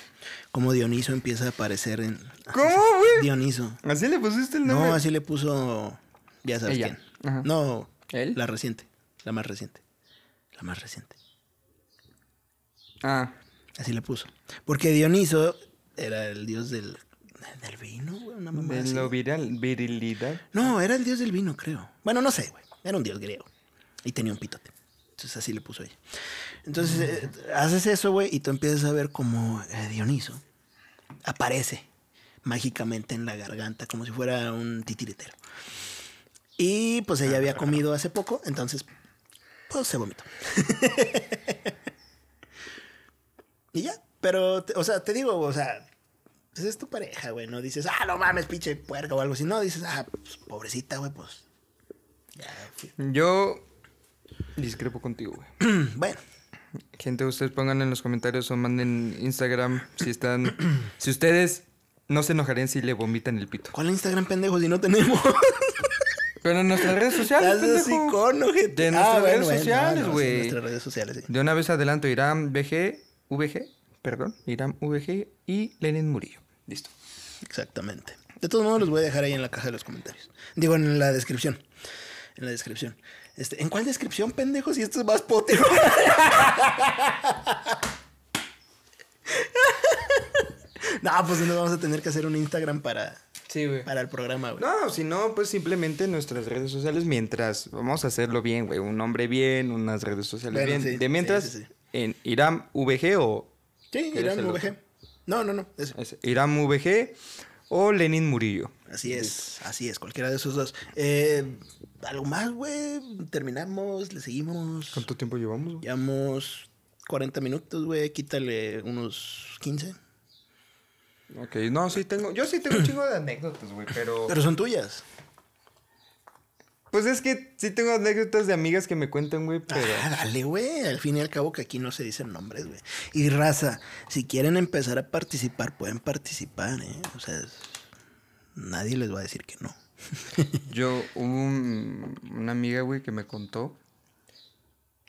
cómo Dioniso empieza a aparecer en... ¿Cómo, güey? Dioniso. ¿Así le pusiste el nombre? No, así le puso... Ya sabes Ella. quién. Ajá. No, ¿Él? la reciente. La más reciente. La más reciente. Ah. Así le puso. Porque Dioniso era el dios del, del vino, güey. Una mamá De lo viral, virilidad. No, era el dios del vino, creo. Bueno, no sé, güey. Era un dios griego. Y tenía un pitote. Entonces así le puso ella. Entonces eh, haces eso, güey, y tú empiezas a ver como eh, Dioniso aparece mágicamente en la garganta, como si fuera un titiritero. Y pues ella había comido hace poco, entonces pues se vomitó. y ya, pero, o sea, te digo, o sea, pues es tu pareja, güey, no dices, ah, no mames, pinche puerca o algo así, no, dices, ah, pues pobrecita, güey, pues. Ya. Yo discrepo contigo, güey. bueno, Gente, ustedes pongan en los comentarios o manden Instagram si están... si ustedes no se enojarían si le vomitan el pito. ¿cuál Instagram, pendejo, si no tenemos? Pero en nuestras redes sociales, Estás con ojete. De Ah, nuestras redes bueno, sociales, no, no, sí, güey. nuestras redes sociales, sí. De una vez adelanto, Irán VG, VG, perdón, Irán VG y Lenin Murillo. Listo. Exactamente. De todos modos, los voy a dejar ahí en la caja de los comentarios. Digo, en la descripción. En la descripción. Este, ¿En cuál descripción, pendejo? Si esto es más pote. no, pues nos vamos a tener que hacer un Instagram para, Sí, güey. para el programa, güey. No, si no, pues simplemente en nuestras redes sociales, mientras vamos a hacerlo bien, güey. Un nombre bien, unas redes sociales Bueno, bien. sí, de mientras, sí, sí, sí. en Irán VG o. Sí, ¿Quieres Irán el VG. No, no, no. ese. es Irán VG o Lenin Murillo. Así es, así es, cualquiera de esos dos. Eh, ¿Algo más, güey? Terminamos, le seguimos. ¿Cuánto tiempo llevamos? güey? Llevamos 40 minutos, güey. Quítale unos 15. Ok, no, sí tengo. Yo sí tengo un chingo de anécdotas, güey, pero. Pero son tuyas. Pues es que sí tengo anécdotas de amigas que me cuentan, güey, pero. Ah, dale, güey. Al fin y al cabo que aquí no se dicen nombres, güey. Y raza, si quieren empezar a participar, pueden participar, ¿eh? O sea, nadie les va a decir que no. Yo, hubo un- una amiga, güey, que me contó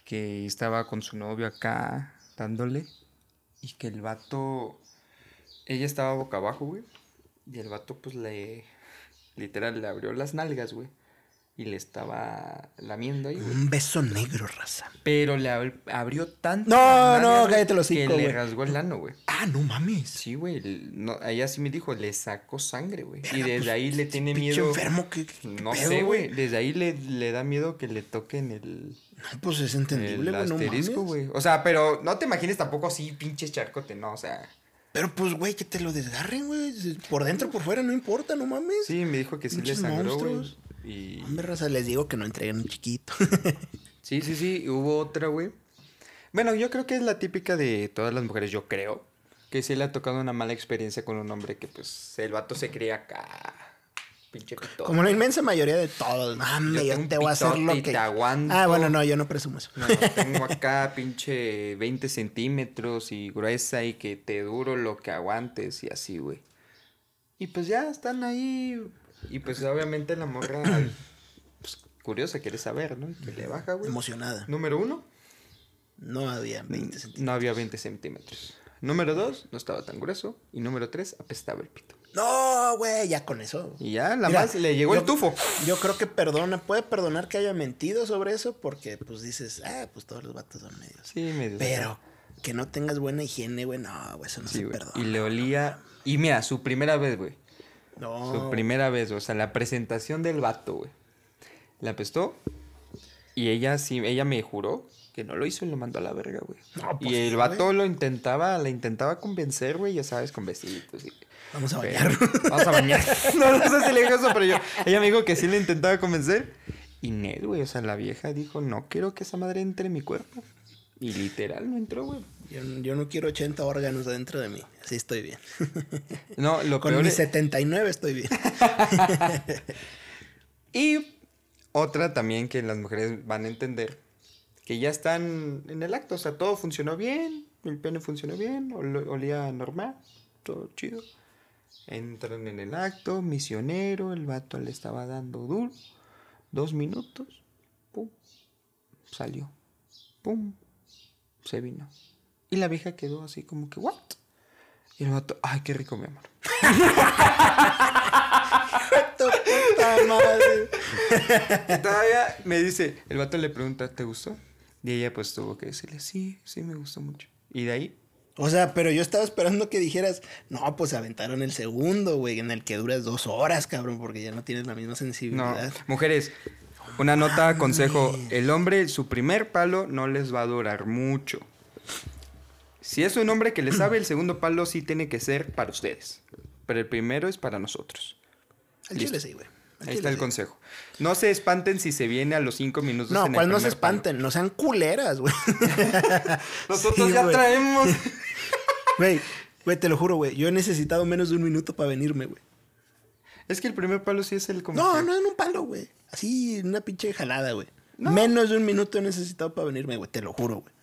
que estaba con su novio acá dándole y que el vato, ella estaba boca abajo, güey, y el vato pues le, literal, le abrió las nalgas, güey, y le estaba lamiendo ahí, güey. Un beso negro, raza. Pero le ab- abrió tanto. No, no, cállate el hocico, Que le rasgó el ano, güey. Ah, no mames. Sí, güey. el- No, ella sí me dijo, le sacó sangre, güey. Y desde pues, ahí le tiene miedo. enfermo, ¿qué, qué No pedo, sé, güey. Desde ahí le, le da miedo que le toquen el, No, Pues es entendible, el güey, no asterisco, güey. O sea, pero no te imagines tampoco así, pinche charcote, no, o sea. Pero pues, güey, que te lo desgarren, güey. Por dentro, por fuera, no importa, no mames. Sí, me dijo que sí le Pinches sangró, güey. Y. Hombre, raza, les digo que no entreguen un chiquito. Sí, sí, sí. Hubo otra, güey. Bueno, yo creo que es la típica de todas las mujeres, yo creo. Que sí le ha tocado una mala experiencia con un hombre que, pues, el vato se cría acá. Pinche pito. Como la inmensa mayoría de todos. Mame, Yo yo, te voy a hacer lo que. te aguanto. Ah, bueno, no, yo no presumo eso. No, tengo acá pinche 20 centímetros y gruesa y que te duro lo que aguantes y así, güey. Y pues ya están ahí. Y pues obviamente la morra, pues, curiosa, quiere saber, ¿no? Y que le baja, güey. Emocionada. Número uno, No había 20 centímetros. no había 20 centímetros. Número dos, no estaba tan grueso. Y número tres, apestaba el pito. No, güey, ya con eso. Y ya, la Mira, más le llegó yo- el tufo. Yo creo que perdona, puede perdonar que haya mentido sobre eso porque pues dices, ah, pues todos los vatos son medios. Sí, medio. Pero que no tengas buena higiene, güey, no, güey, eso no Sí, se perdona. Y le olía. Y mira, su primera vez, güey. No. Su primera vez, o sea, la presentación del vato, güey. La apestó. Y ella sí, ella me juró que no lo hizo y lo mandó a la verga, güey. No, pues y el vato güey. lo intentaba, la intentaba convencer, güey, ya sabes, con vestiditos. y- Vamos a bañar. Vamos a bañar. no, no sé si le dijo eso, pero yo, ella me dijo que sí le intentaba convencer. Y Ned, güey, o sea, la vieja dijo, no quiero que esa madre entre en mi cuerpo. Y literal no entró, güey. Yo, yo no quiero 80 órganos adentro de mí. Así estoy bien. No, lo Con peor mis es- 79 estoy bien. Y otra también que las mujeres van a entender, que ya están en el acto, o sea, todo funcionó bien, el pene funcionó bien, ol- olía normal, todo chido. Entran en el acto, misionero, el vato le estaba dando duro, dos minutos, pum, salió, pum, se vino. Y la vieja quedó así como que, ¿what? Y el vato, ay, qué rico, mi amor. Puta madre. Y todavía me dice, el vato le pregunta, ¿te gustó? Y ella pues tuvo que decirle, sí, sí me gustó mucho. Y de ahí, O sea, pero yo estaba esperando que dijeras, no, pues aventaron el segundo, güey, en el que duras dos horas, cabrón, porque ya no tienes la misma no, sensibilidad. mujeres, una nota, consejo, el hombre, su primer palo no les va a durar mucho. Si es un hombre que le sabe, el segundo palo sí tiene que ser para ustedes. Pero el primero es para nosotros. Al Listo. chile sí, güey. Al Ahí está el sí. consejo. No se espanten si se viene a los cinco minutos. No, en el cuál no se palo. espanten, no sean culeras, güey. Nosotros Sí, ya traemos. Güey, güey, te lo juro, güey. Yo he necesitado menos de un minuto para venirme, güey. es que el primer palo sí es el como. No, no en un palo, güey. Así, en una pinche jalada, güey. No. Menos de un minuto he necesitado para venirme, güey. Te lo juro, güey.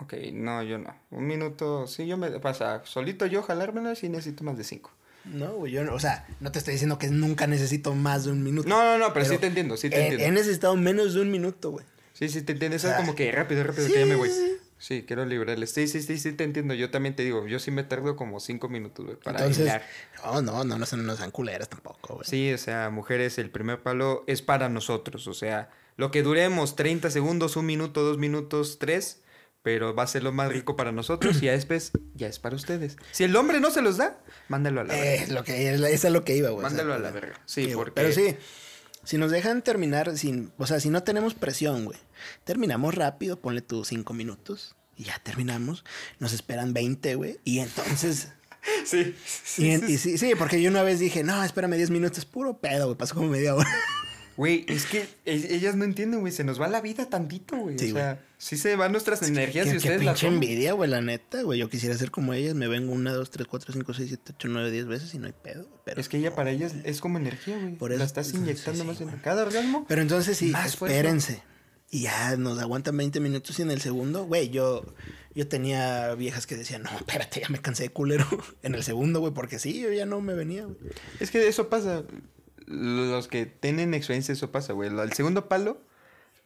Ok, no, yo no. Un minuto, sí, yo me pasa. Solito yo jalármela sí necesito más de cinco. No, güey, yo no, o sea, no te estoy diciendo que nunca necesito más de un minuto. No, no, no, pero, sí te entiendo, sí te he, entiendo. he necesitado menos de un minuto, güey. Sí, sí te entiendo. Eso O es como que rápido, rápido, sí, que ya me voy. sí. Sí, quiero librarles. Sí, sí, sí, sí te entiendo. Yo también te digo, yo sí me tardo como cinco minutos, güey, para Entonces, hilar. no, no, no, no sean, no sean culeras tampoco, güey. Sí, o sea, mujeres, el primer palo es para nosotros. O sea, lo que duremos 30 segundos, un minuto, dos minutos, tres, pero va a ser lo más rico para nosotros y ya después ya es para ustedes. Si el hombre no se los da, mándalo a la verga. Eh, lo que, eso es lo que iba, güey. o sea, Mándalo a la verga. Sí, porque... Pero sí, si nos dejan terminar sin, o sea, si no tenemos presión, güey, terminamos rápido, ponle tus cinco minutos y ya terminamos. Nos esperan 20, güey, y entonces... Sí, y, en- y sí, sí, porque yo una vez dije, no, espérame 10 minutos, puro pedo, güey, pasó como media hora. Güey, es que e- ellas no entienden, güey. Se nos va la vida tantito, güey. Sí, o sea, sí se van nuestras energías Qué, y ustedes las pinche envidia, güey, la neta, güey. Yo quisiera ser como ellas, me vengo una, dos, tres, cuatro, cinco, seis, siete, ocho, nueve, diez veces y no hay pedo, pero... Es que ella para ellas es como energía, güey. Por La eso- estás sí, inyectando sí, más en cada orgasmo. Pero entonces sí, fuerza. espérense. Y ya nos aguantan 20 minutos y en el segundo, güey, yo, yo tenía viejas que decían, no, espérate, ya me cansé de culero en el segundo, güey, porque sí, yo ya no me venía, güey. Es que eso pasa. Los que tienen experiencia, eso pasa, güey. El segundo palo,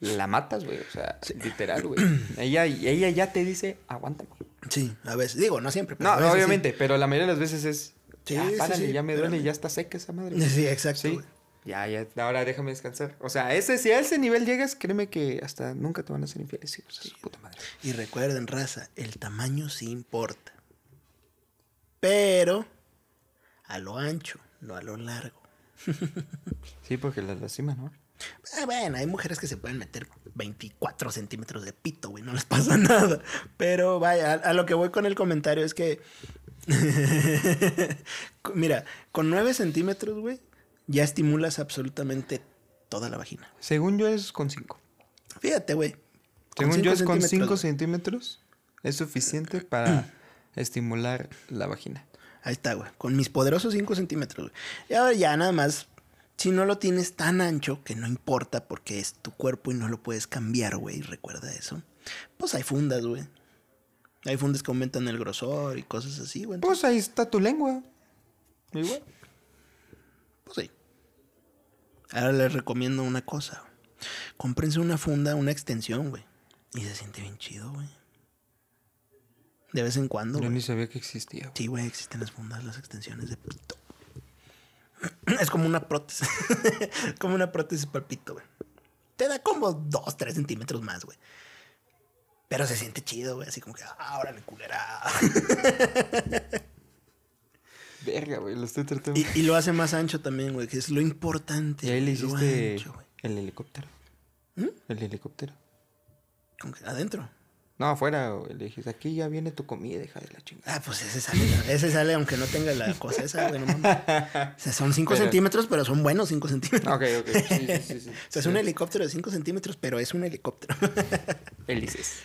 la matas, güey. O sea, literal, güey. ella, ella ya te dice, aguántame. Sí, a veces, digo, no siempre, pero No, sí. obviamente, pero la mayoría de las veces es. Sí, ya, párale, ya me duele, ya está seca esa madre. Sí, exacto. Ya, ya, ahora déjame descansar. O sea, ese, si a ese nivel llegas, créeme que hasta nunca te van a hacer infieles, hijos de su puta madre. Y recuerden, raza, el tamaño sí importa. Pero a lo ancho, no a lo largo. Sí, porque las lastima, ¿no? Ah, bueno, hay mujeres que se pueden meter 24 centímetros de pito, güey, no les pasa nada. Pero vaya, a, a lo que voy con el comentario es que. Mira, con 9 centímetros, güey, ya estimulas absolutamente toda la vagina. Según yo es con 5. Fíjate, güey. Según yo es con 5 centímetros, güey. centímetros es suficiente para estimular la vagina. Ahí está, güey. Con mis poderosos 5 centímetros, güey. Y ahora ya nada más. Si no lo tienes tan ancho, que no importa porque es tu cuerpo y no lo puedes cambiar, güey. Recuerda eso. Pues hay fundas, güey. Hay fundas que aumentan el grosor y cosas así, güey. Pues ahí está tu lengua. Igual. Pues sí. Ahora les recomiendo una cosa. Cómprense una funda, una extensión, güey. Y se siente bien chido, güey. De vez en cuando, Yo güey. ni sabía que existía. güey. Sí, güey, existen las fundas, las extensiones de pito. Es como una prótesis. como una prótesis para el pito, güey. Te da como 2, 3 centímetros más, güey. Pero se siente chido, güey. Así como que, ah, órale, culera. Verga, güey, lo estoy tratando. y, y lo hace más ancho también, güey, que es lo importante. Y ahí le hiciste ancho, güey. el helicóptero. ¿Mm? El helicóptero. Como que adentro. No, afuera, güey, le dijiste, aquí ya viene tu comida, hija de la chingada. Ah, pues ese sale. Ese sale aunque no tenga la cosa esa, güey. No mames. O sea, son 5 Pero- centímetros, pero son buenos 5 centímetros. Ok, ok. Sí, sí, sí. sí. O sea, es un helicóptero de 5 centímetros, pero es un helicóptero. Hélices.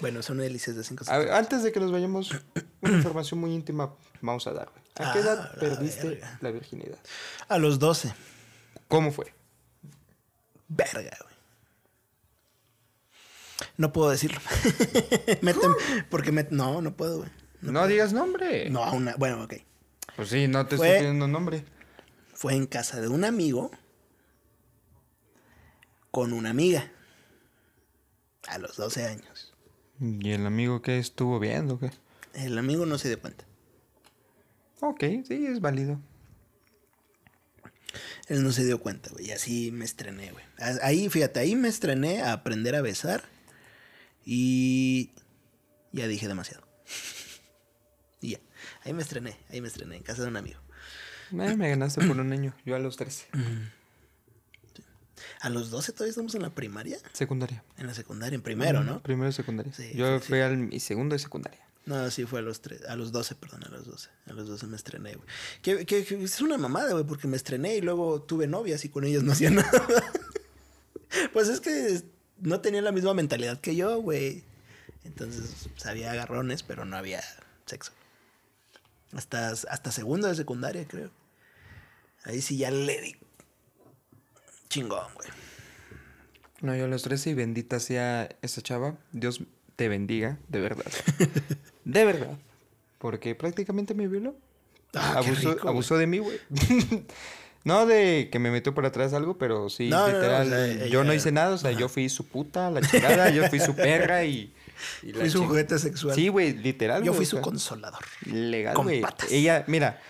bueno, son hélices de 5 A centímetros. ver, antes de que nos vayamos, una información muy íntima vamos a dar. güey. ¿A qué Ah, edad la perdiste verga. la virginidad? A los 12. ¿Cómo fue? Verga, güey. No puedo decirlo. Porque me... No, no puedo, güey. No, digas nombre. No, una... Bueno, ok. Pues sí, no te Fue- estoy pidiendo nombre. Fue en casa de un amigo con una amiga. A los 12 años. ¿Y el amigo qué estuvo viendo? ¿Qué? El amigo no se dio cuenta. Ok, sí, es válido. Él no se dio cuenta, güey. Y así me estrené, güey. Ahí, fíjate, ahí me estrené a aprender a besar. Y ya dije demasiado. y ya. Ahí me estrené, ahí me estrené, en casa de un amigo. Me ganaste por un año. Yo a los 13. A los 12 todavía estamos en la primaria. Secundaria. En la secundaria, en primero, ¿no? Primero de secundaria. Sí, Yo sí, fui al mi segundo de secundaria. No, sí, fue a los tres, a los 12, perdón, a los 12. A los 12 me estrené, güey. Que, que- que es una mamada, güey, porque me estrené y luego tuve novias y con ellas no hacía nada. pues es que no tenía la misma mentalidad que yo, güey. Entonces, pues, había agarrones, pero no había sexo. Hasta, hasta segundo de secundaria, creo. Ahí sí ya le di. Chingón, güey. No, yo a los 13 y bendita sea esa chava. Dios te bendiga, de verdad. de verdad. Porque prácticamente me violó. Ah, abusó, rico, abusó de mí, güey. no de que me metió por atrás algo, pero sí, No, no, no, literal. o sea, yo no hice nada, o sea, yo fui su puta, la chingada, yo fui su perra y. Fui su juguete sexual. Sí, güey, literal. Yo fui o su sea, consolador. Legal, con patas. Ella, mira,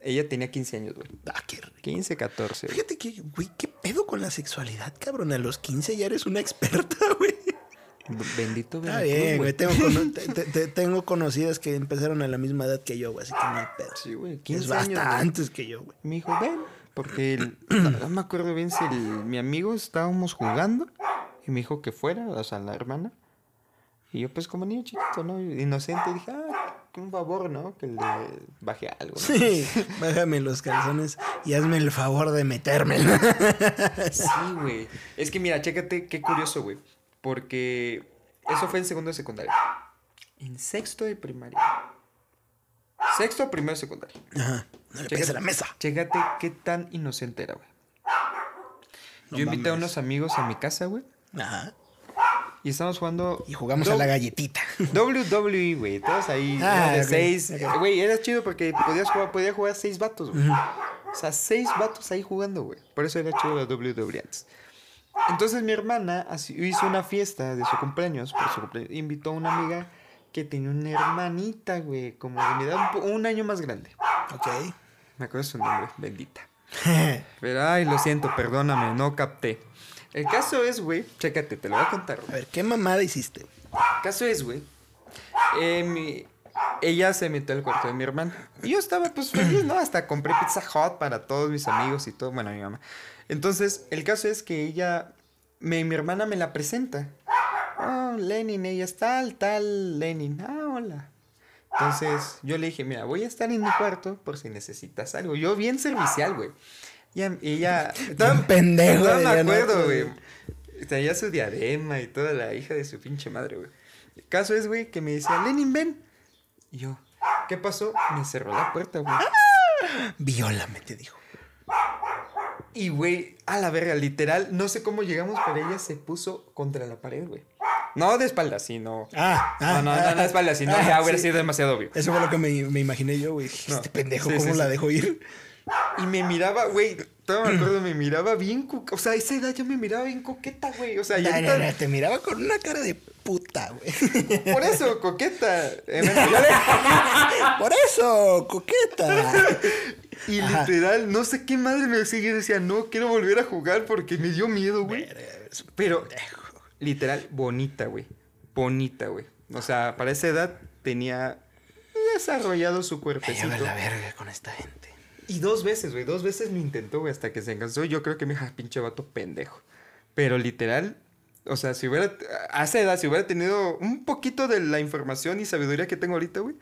ella tenía 15 años, güey. Ah, qué rico. 15, 14. güey. Fíjate que, güey, ¿qué pedo con la sexualidad, cabrón? A los 15 ya eres una experta, güey. Bendito Está Veracruz, bien, güey. Tengo, cono- te- te- te- tengo conocidas que empezaron a la misma edad que yo, güey. Así que no hay pedo. Sí, güey, Es 15 hasta años. güey. antes que yo, güey. Me dijo, ven, porque el- no, no me acuerdo bien si el- mi amigo estábamos jugando y me dijo que fuera, o sea, la hermana. Y yo, pues, como niño chiquito, ¿no? Inocente, dije, ah, un favor, ¿no? Que le baje algo. ¿no? Sí, bájame los calzones y hazme el favor de metérmelo. Sí, güey. Es que mira, chécate qué curioso, güey. Porque eso fue en segundo de secundaria. En sexto de primaria. Sexto, primero de secundaria. Ajá. No le pegues a la mesa. Chécate qué tan inocente era, güey. No Yo invité a unos amigos a mi casa, güey. Ajá. Y estábamos jugando. Y jugamos a la galletita. WWE, güey. Todos ahí. Ah, de seis. Güey, era chido porque podías jugar, podía jugar seis vatos, güey. O sea, seis vatos ahí jugando, güey. Por eso era chido la WWE antes. Entonces mi hermana hizo una fiesta de su cumpleaños. Por su cumpleaños. Invitó a una amiga que tenía una hermanita, güey. Como de mi edad, un, año más grande. Ok. Me acuerdo su nombre, bendita. Pero, ay, lo siento, perdóname, no capté. El caso es, güey, chécate, te lo voy a contar, A güey. ver, ¿qué mamada hiciste? El caso es, güey, eh, mi- ella se metió al cuarto de mi hermana. Y yo estaba, pues, feliz, ¿no? Hasta compré Pizza Hut para todos mis amigos y todo, bueno, mi mamá. Entonces, el caso es que ella, me- mi hermana me la presenta. Oh, Lenin, ella es tal, tal, Lenin. Ah, hola. Entonces, yo le dije, mira, voy a estar en mi cuarto por si necesitas algo. Yo bien servicial, güey. Y ella... Tan pendejo, No me acuerdo, güey. Traía su diadema y toda la hija de su pinche madre, güey. El caso es, güey, que me decía, Lenin, ven. Y yo, ¿qué pasó? Me cerró la puerta, güey. Viólame, te dijo. Y, güey, a la verga, literal, no sé cómo llegamos, pero ella se puso contra la pared, güey. No de espalda, sino... Ah, ah, no, no, ah, no, no de espalda, sino ah, ya hubiera sí. sido demasiado obvio. Eso fue lo que me, me imaginé yo, güey. No, Este pendejo, sí, ¿cómo sí, la dejó ir? Y me miraba, güey, Todavía me acuerdo, me miraba bien coqueta. O sea, a esa edad yo me miraba bien coqueta, güey. O sea, No, ya no, no, te miraba con una cara de puta, güey. Por eso, coqueta. Eh, Por eso, coqueta. Y Ajá. literal, no sé qué madre me decía. Yo decía, no, quiero volver a jugar porque me dio miedo, güey. Pero, literal, bonita, güey. Bonita, güey. O sea, para esa edad tenía desarrollado su Me cuerpecito. lleva la verga con esta gente. Y dos veces, güey. Dos veces lo intentó, güey, hasta que se cansó. Yo creo que me dijo, "Ah, pinche vato pendejo. Pero literal, o sea, si hubiera, a esa edad, si hubiera tenido un poquito de la información y sabiduría que tengo ahorita, güey,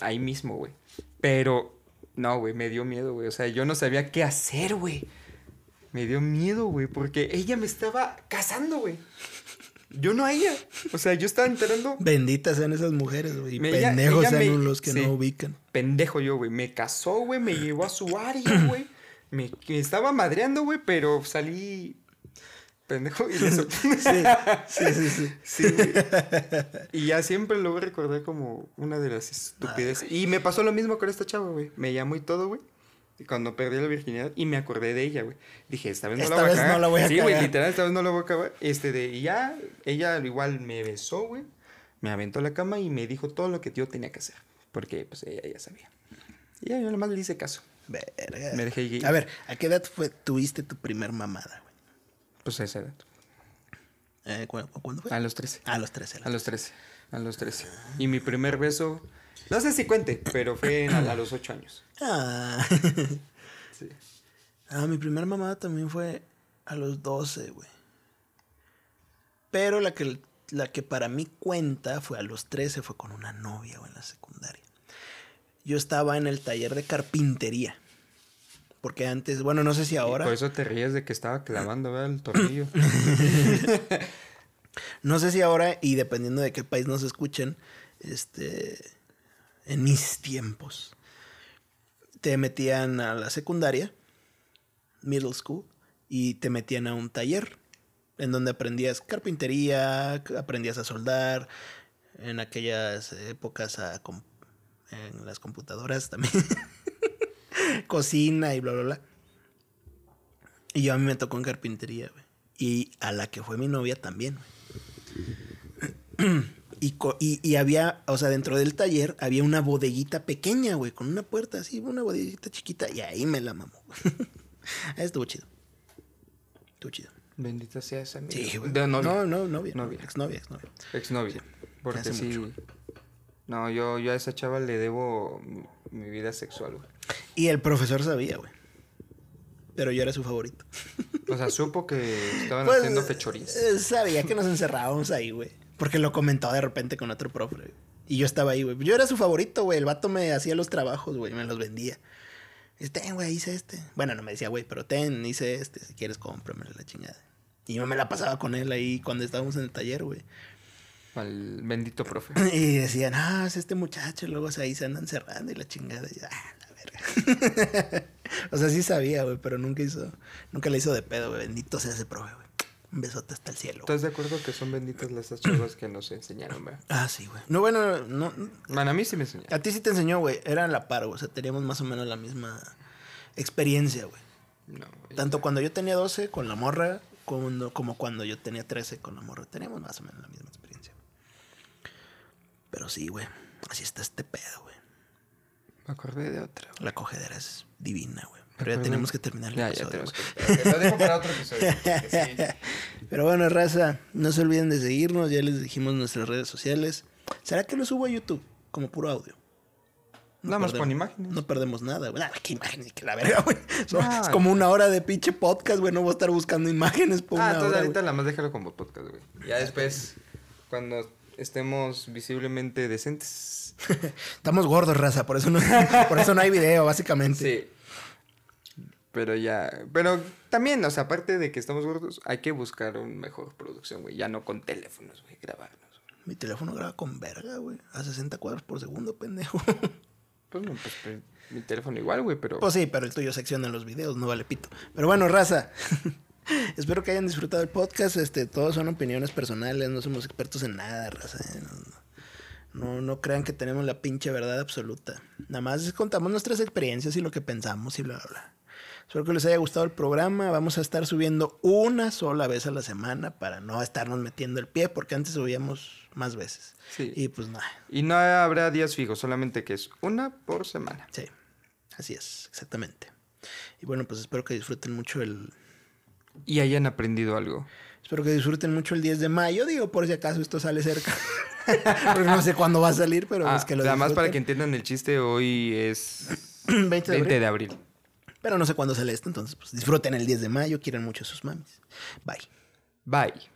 ahí mismo, güey. Pero, no, güey, me dio miedo, güey. O sea, yo no sabía qué hacer, güey. Me dio miedo, güey, porque ella me estaba casando, güey. Yo no a ella. O sea, yo estaba enterando Benditas sean esas mujeres, güey. Y pendejos ella sean me- los que sí. no ubican. pendejo yo, güey. Me casó, güey, me llevó a su área, güey. Me, me estaba madreando, güey, pero salí pendejo y le. Sí, sí, sí, sí. Sí. Y ya siempre lo voy a recordar como una de las estupideces. Y me pasó lo mismo con esta chava, güey. Me llamó y todo, güey. Cuando perdí la virginidad y me acordé de ella, güey. Dije, esta vez no Esta la voy a vez cagar. no la voy a sí, güey, literal, esta vez no la voy a acabar. Este de, y ya, ella igual me besó, güey. Me aventó a la cama y me dijo todo lo que yo tenía que hacer. Porque, pues, ella ya sabía. Y ya, yo nomás le hice caso. Verga. Me dejé gay. A ver, ¿a qué edad fue, tuviste tu primer mamada, güey? Pues a esa edad. Eh, ¿cu- cu- ¿Cuándo fue? A los 13. A los 13. A los 13. A los 13. Y mi primer beso, no sé si cuente, pero fue a, a los 8 años. Ah. Sí. ah, mi primer mamada también fue a los 12, güey. Pero la que, la que para mí cuenta fue a los 13, fue con una novia, güey, en la secundaria. Yo estaba en el taller de carpintería. Porque antes, bueno, no sé si ahora. Por eso te ríes de que estaba clavando, ¿verdad? El tornillo. No sé si ahora, y dependiendo de qué país nos escuchen, este, en mis tiempos, te metían a la secundaria, middle school, y te metían a un taller en donde aprendías carpintería, aprendías a soldar, en aquellas épocas a en las computadoras también, cocina y bla, bla, bla. Y yo a mí me tocó en carpintería, güey. Y a la que fue mi novia también, güey. Y, y, y había, o sea, dentro del taller había una bodeguita pequeña, güey, con una puerta así, una bodeguita chiquita, y ahí me la mamó. Ahí Estuvo chido. Estuvo chido. Bendita sea esa amiga. Sí, güey. De novia. No, no, novia. Novia. Exnovia, exnovia. Exnovia. Porque sí. mucho. No, yo, yo a esa chava le debo mi, vida sexual, güey. Y el profesor sabía, güey. Pero yo era su favorito. O sea, supo que estaban Pues, haciendo fechorías. eh, Sabía que nos encerrábamos ahí, güey. Porque lo comentó de repente con otro profe. Y yo estaba ahí, güey. Yo era su favorito, güey. El vato me hacía los trabajos, güey. Me los vendía. Dice, ten, güey, hice este. Bueno, no me decía, güey, pero ten, hice este. Si quieres, cómpramelo la chingada. Y yo me la pasaba con él ahí cuando estábamos en el taller, güey. Al bendito profe. Y decían, ah, es este muchacho. Luego o sea, ahí se andan cerrando y la chingada. Y ah, la verga. o sea, sí sabía, güey, pero nunca hizo, nunca le hizo de pedo, güey. Bendito sea ese profe, güey. Un besote hasta el cielo. güey. ¿Estás de acuerdo que son benditas las chavas que nos enseñaron, güey? Ah, sí, güey. No, bueno, no. Bueno, a mí sí me enseñaron. A ti sí te enseñó, güey. Era la par, güey. O sea, teníamos más o menos la misma experiencia, güey. No, güey. Tanto cuando yo tenía 12 con la morra, como, como cuando yo tenía 13 con la morra. Teníamos más o menos la misma experiencia. Pero sí, güey. Así está este pedo, güey. Me acordé de otra. La cogedera es divina, güey. Pero ya tenemos que terminar el Ya, ya episodio, tenemos güey. que. Lo dejo para otro episodio. sí. Pero bueno, raza, no se olviden de seguirnos. Ya les dijimos nuestras redes sociales. ¿Será que lo subo a YouTube como puro audio? Nada más perdemos- pon imágenes. No perdemos nada, güey. Nada, qué imágenes, que la verga, güey. No. Es como una hora de pinche podcast, güey. No voy a estar buscando imágenes por Ah, una entonces hora. ahorita la más déjalo como podcast, güey. Ya después, cuando estemos visiblemente decentes. Estamos gordos, raza. Por eso no, por eso no hay video, básicamente. Sí. Pero ya. Pero también, o sea, aparte de que estamos gordos, hay que buscar una mejor producción, güey. Ya no con teléfonos, güey, grabarnos. Mi teléfono graba con verga, güey. A 60 cuadros por segundo, pendejo. Pues no, pues, pues, mi teléfono igual, güey, pero. Pues sí, pero el tuyo secciona los videos, no vale pito. Pero bueno, raza. Espero que hayan disfrutado el podcast. Este, todos son opiniones personales, no somos expertos en nada, raza. ¿eh? No, no, no crean que tenemos la pinche verdad absoluta. Nada más contamos nuestras experiencias y lo que pensamos y bla, bla, bla. Espero que les haya gustado el programa. Vamos a estar subiendo una sola vez a la semana para no estarnos metiendo el pie, porque antes subíamos más veces. Sí. Y pues nada. Y no habrá días fijos, solamente que es una por semana. Sí, así es, exactamente. Y bueno, pues espero que disfruten mucho el. Y hayan aprendido algo. Espero que disfruten mucho el 10 de mayo. Digo, por si acaso esto sale cerca. Porque no sé cuándo va a salir, pero Ah, es que lo además, para que entiendan el chiste, hoy es 20 de 20 abril. de abril. Pero no sé cuándo sale esto, entonces pues disfruten el 10 de mayo, quieran mucho a sus mamis. Bye. Bye.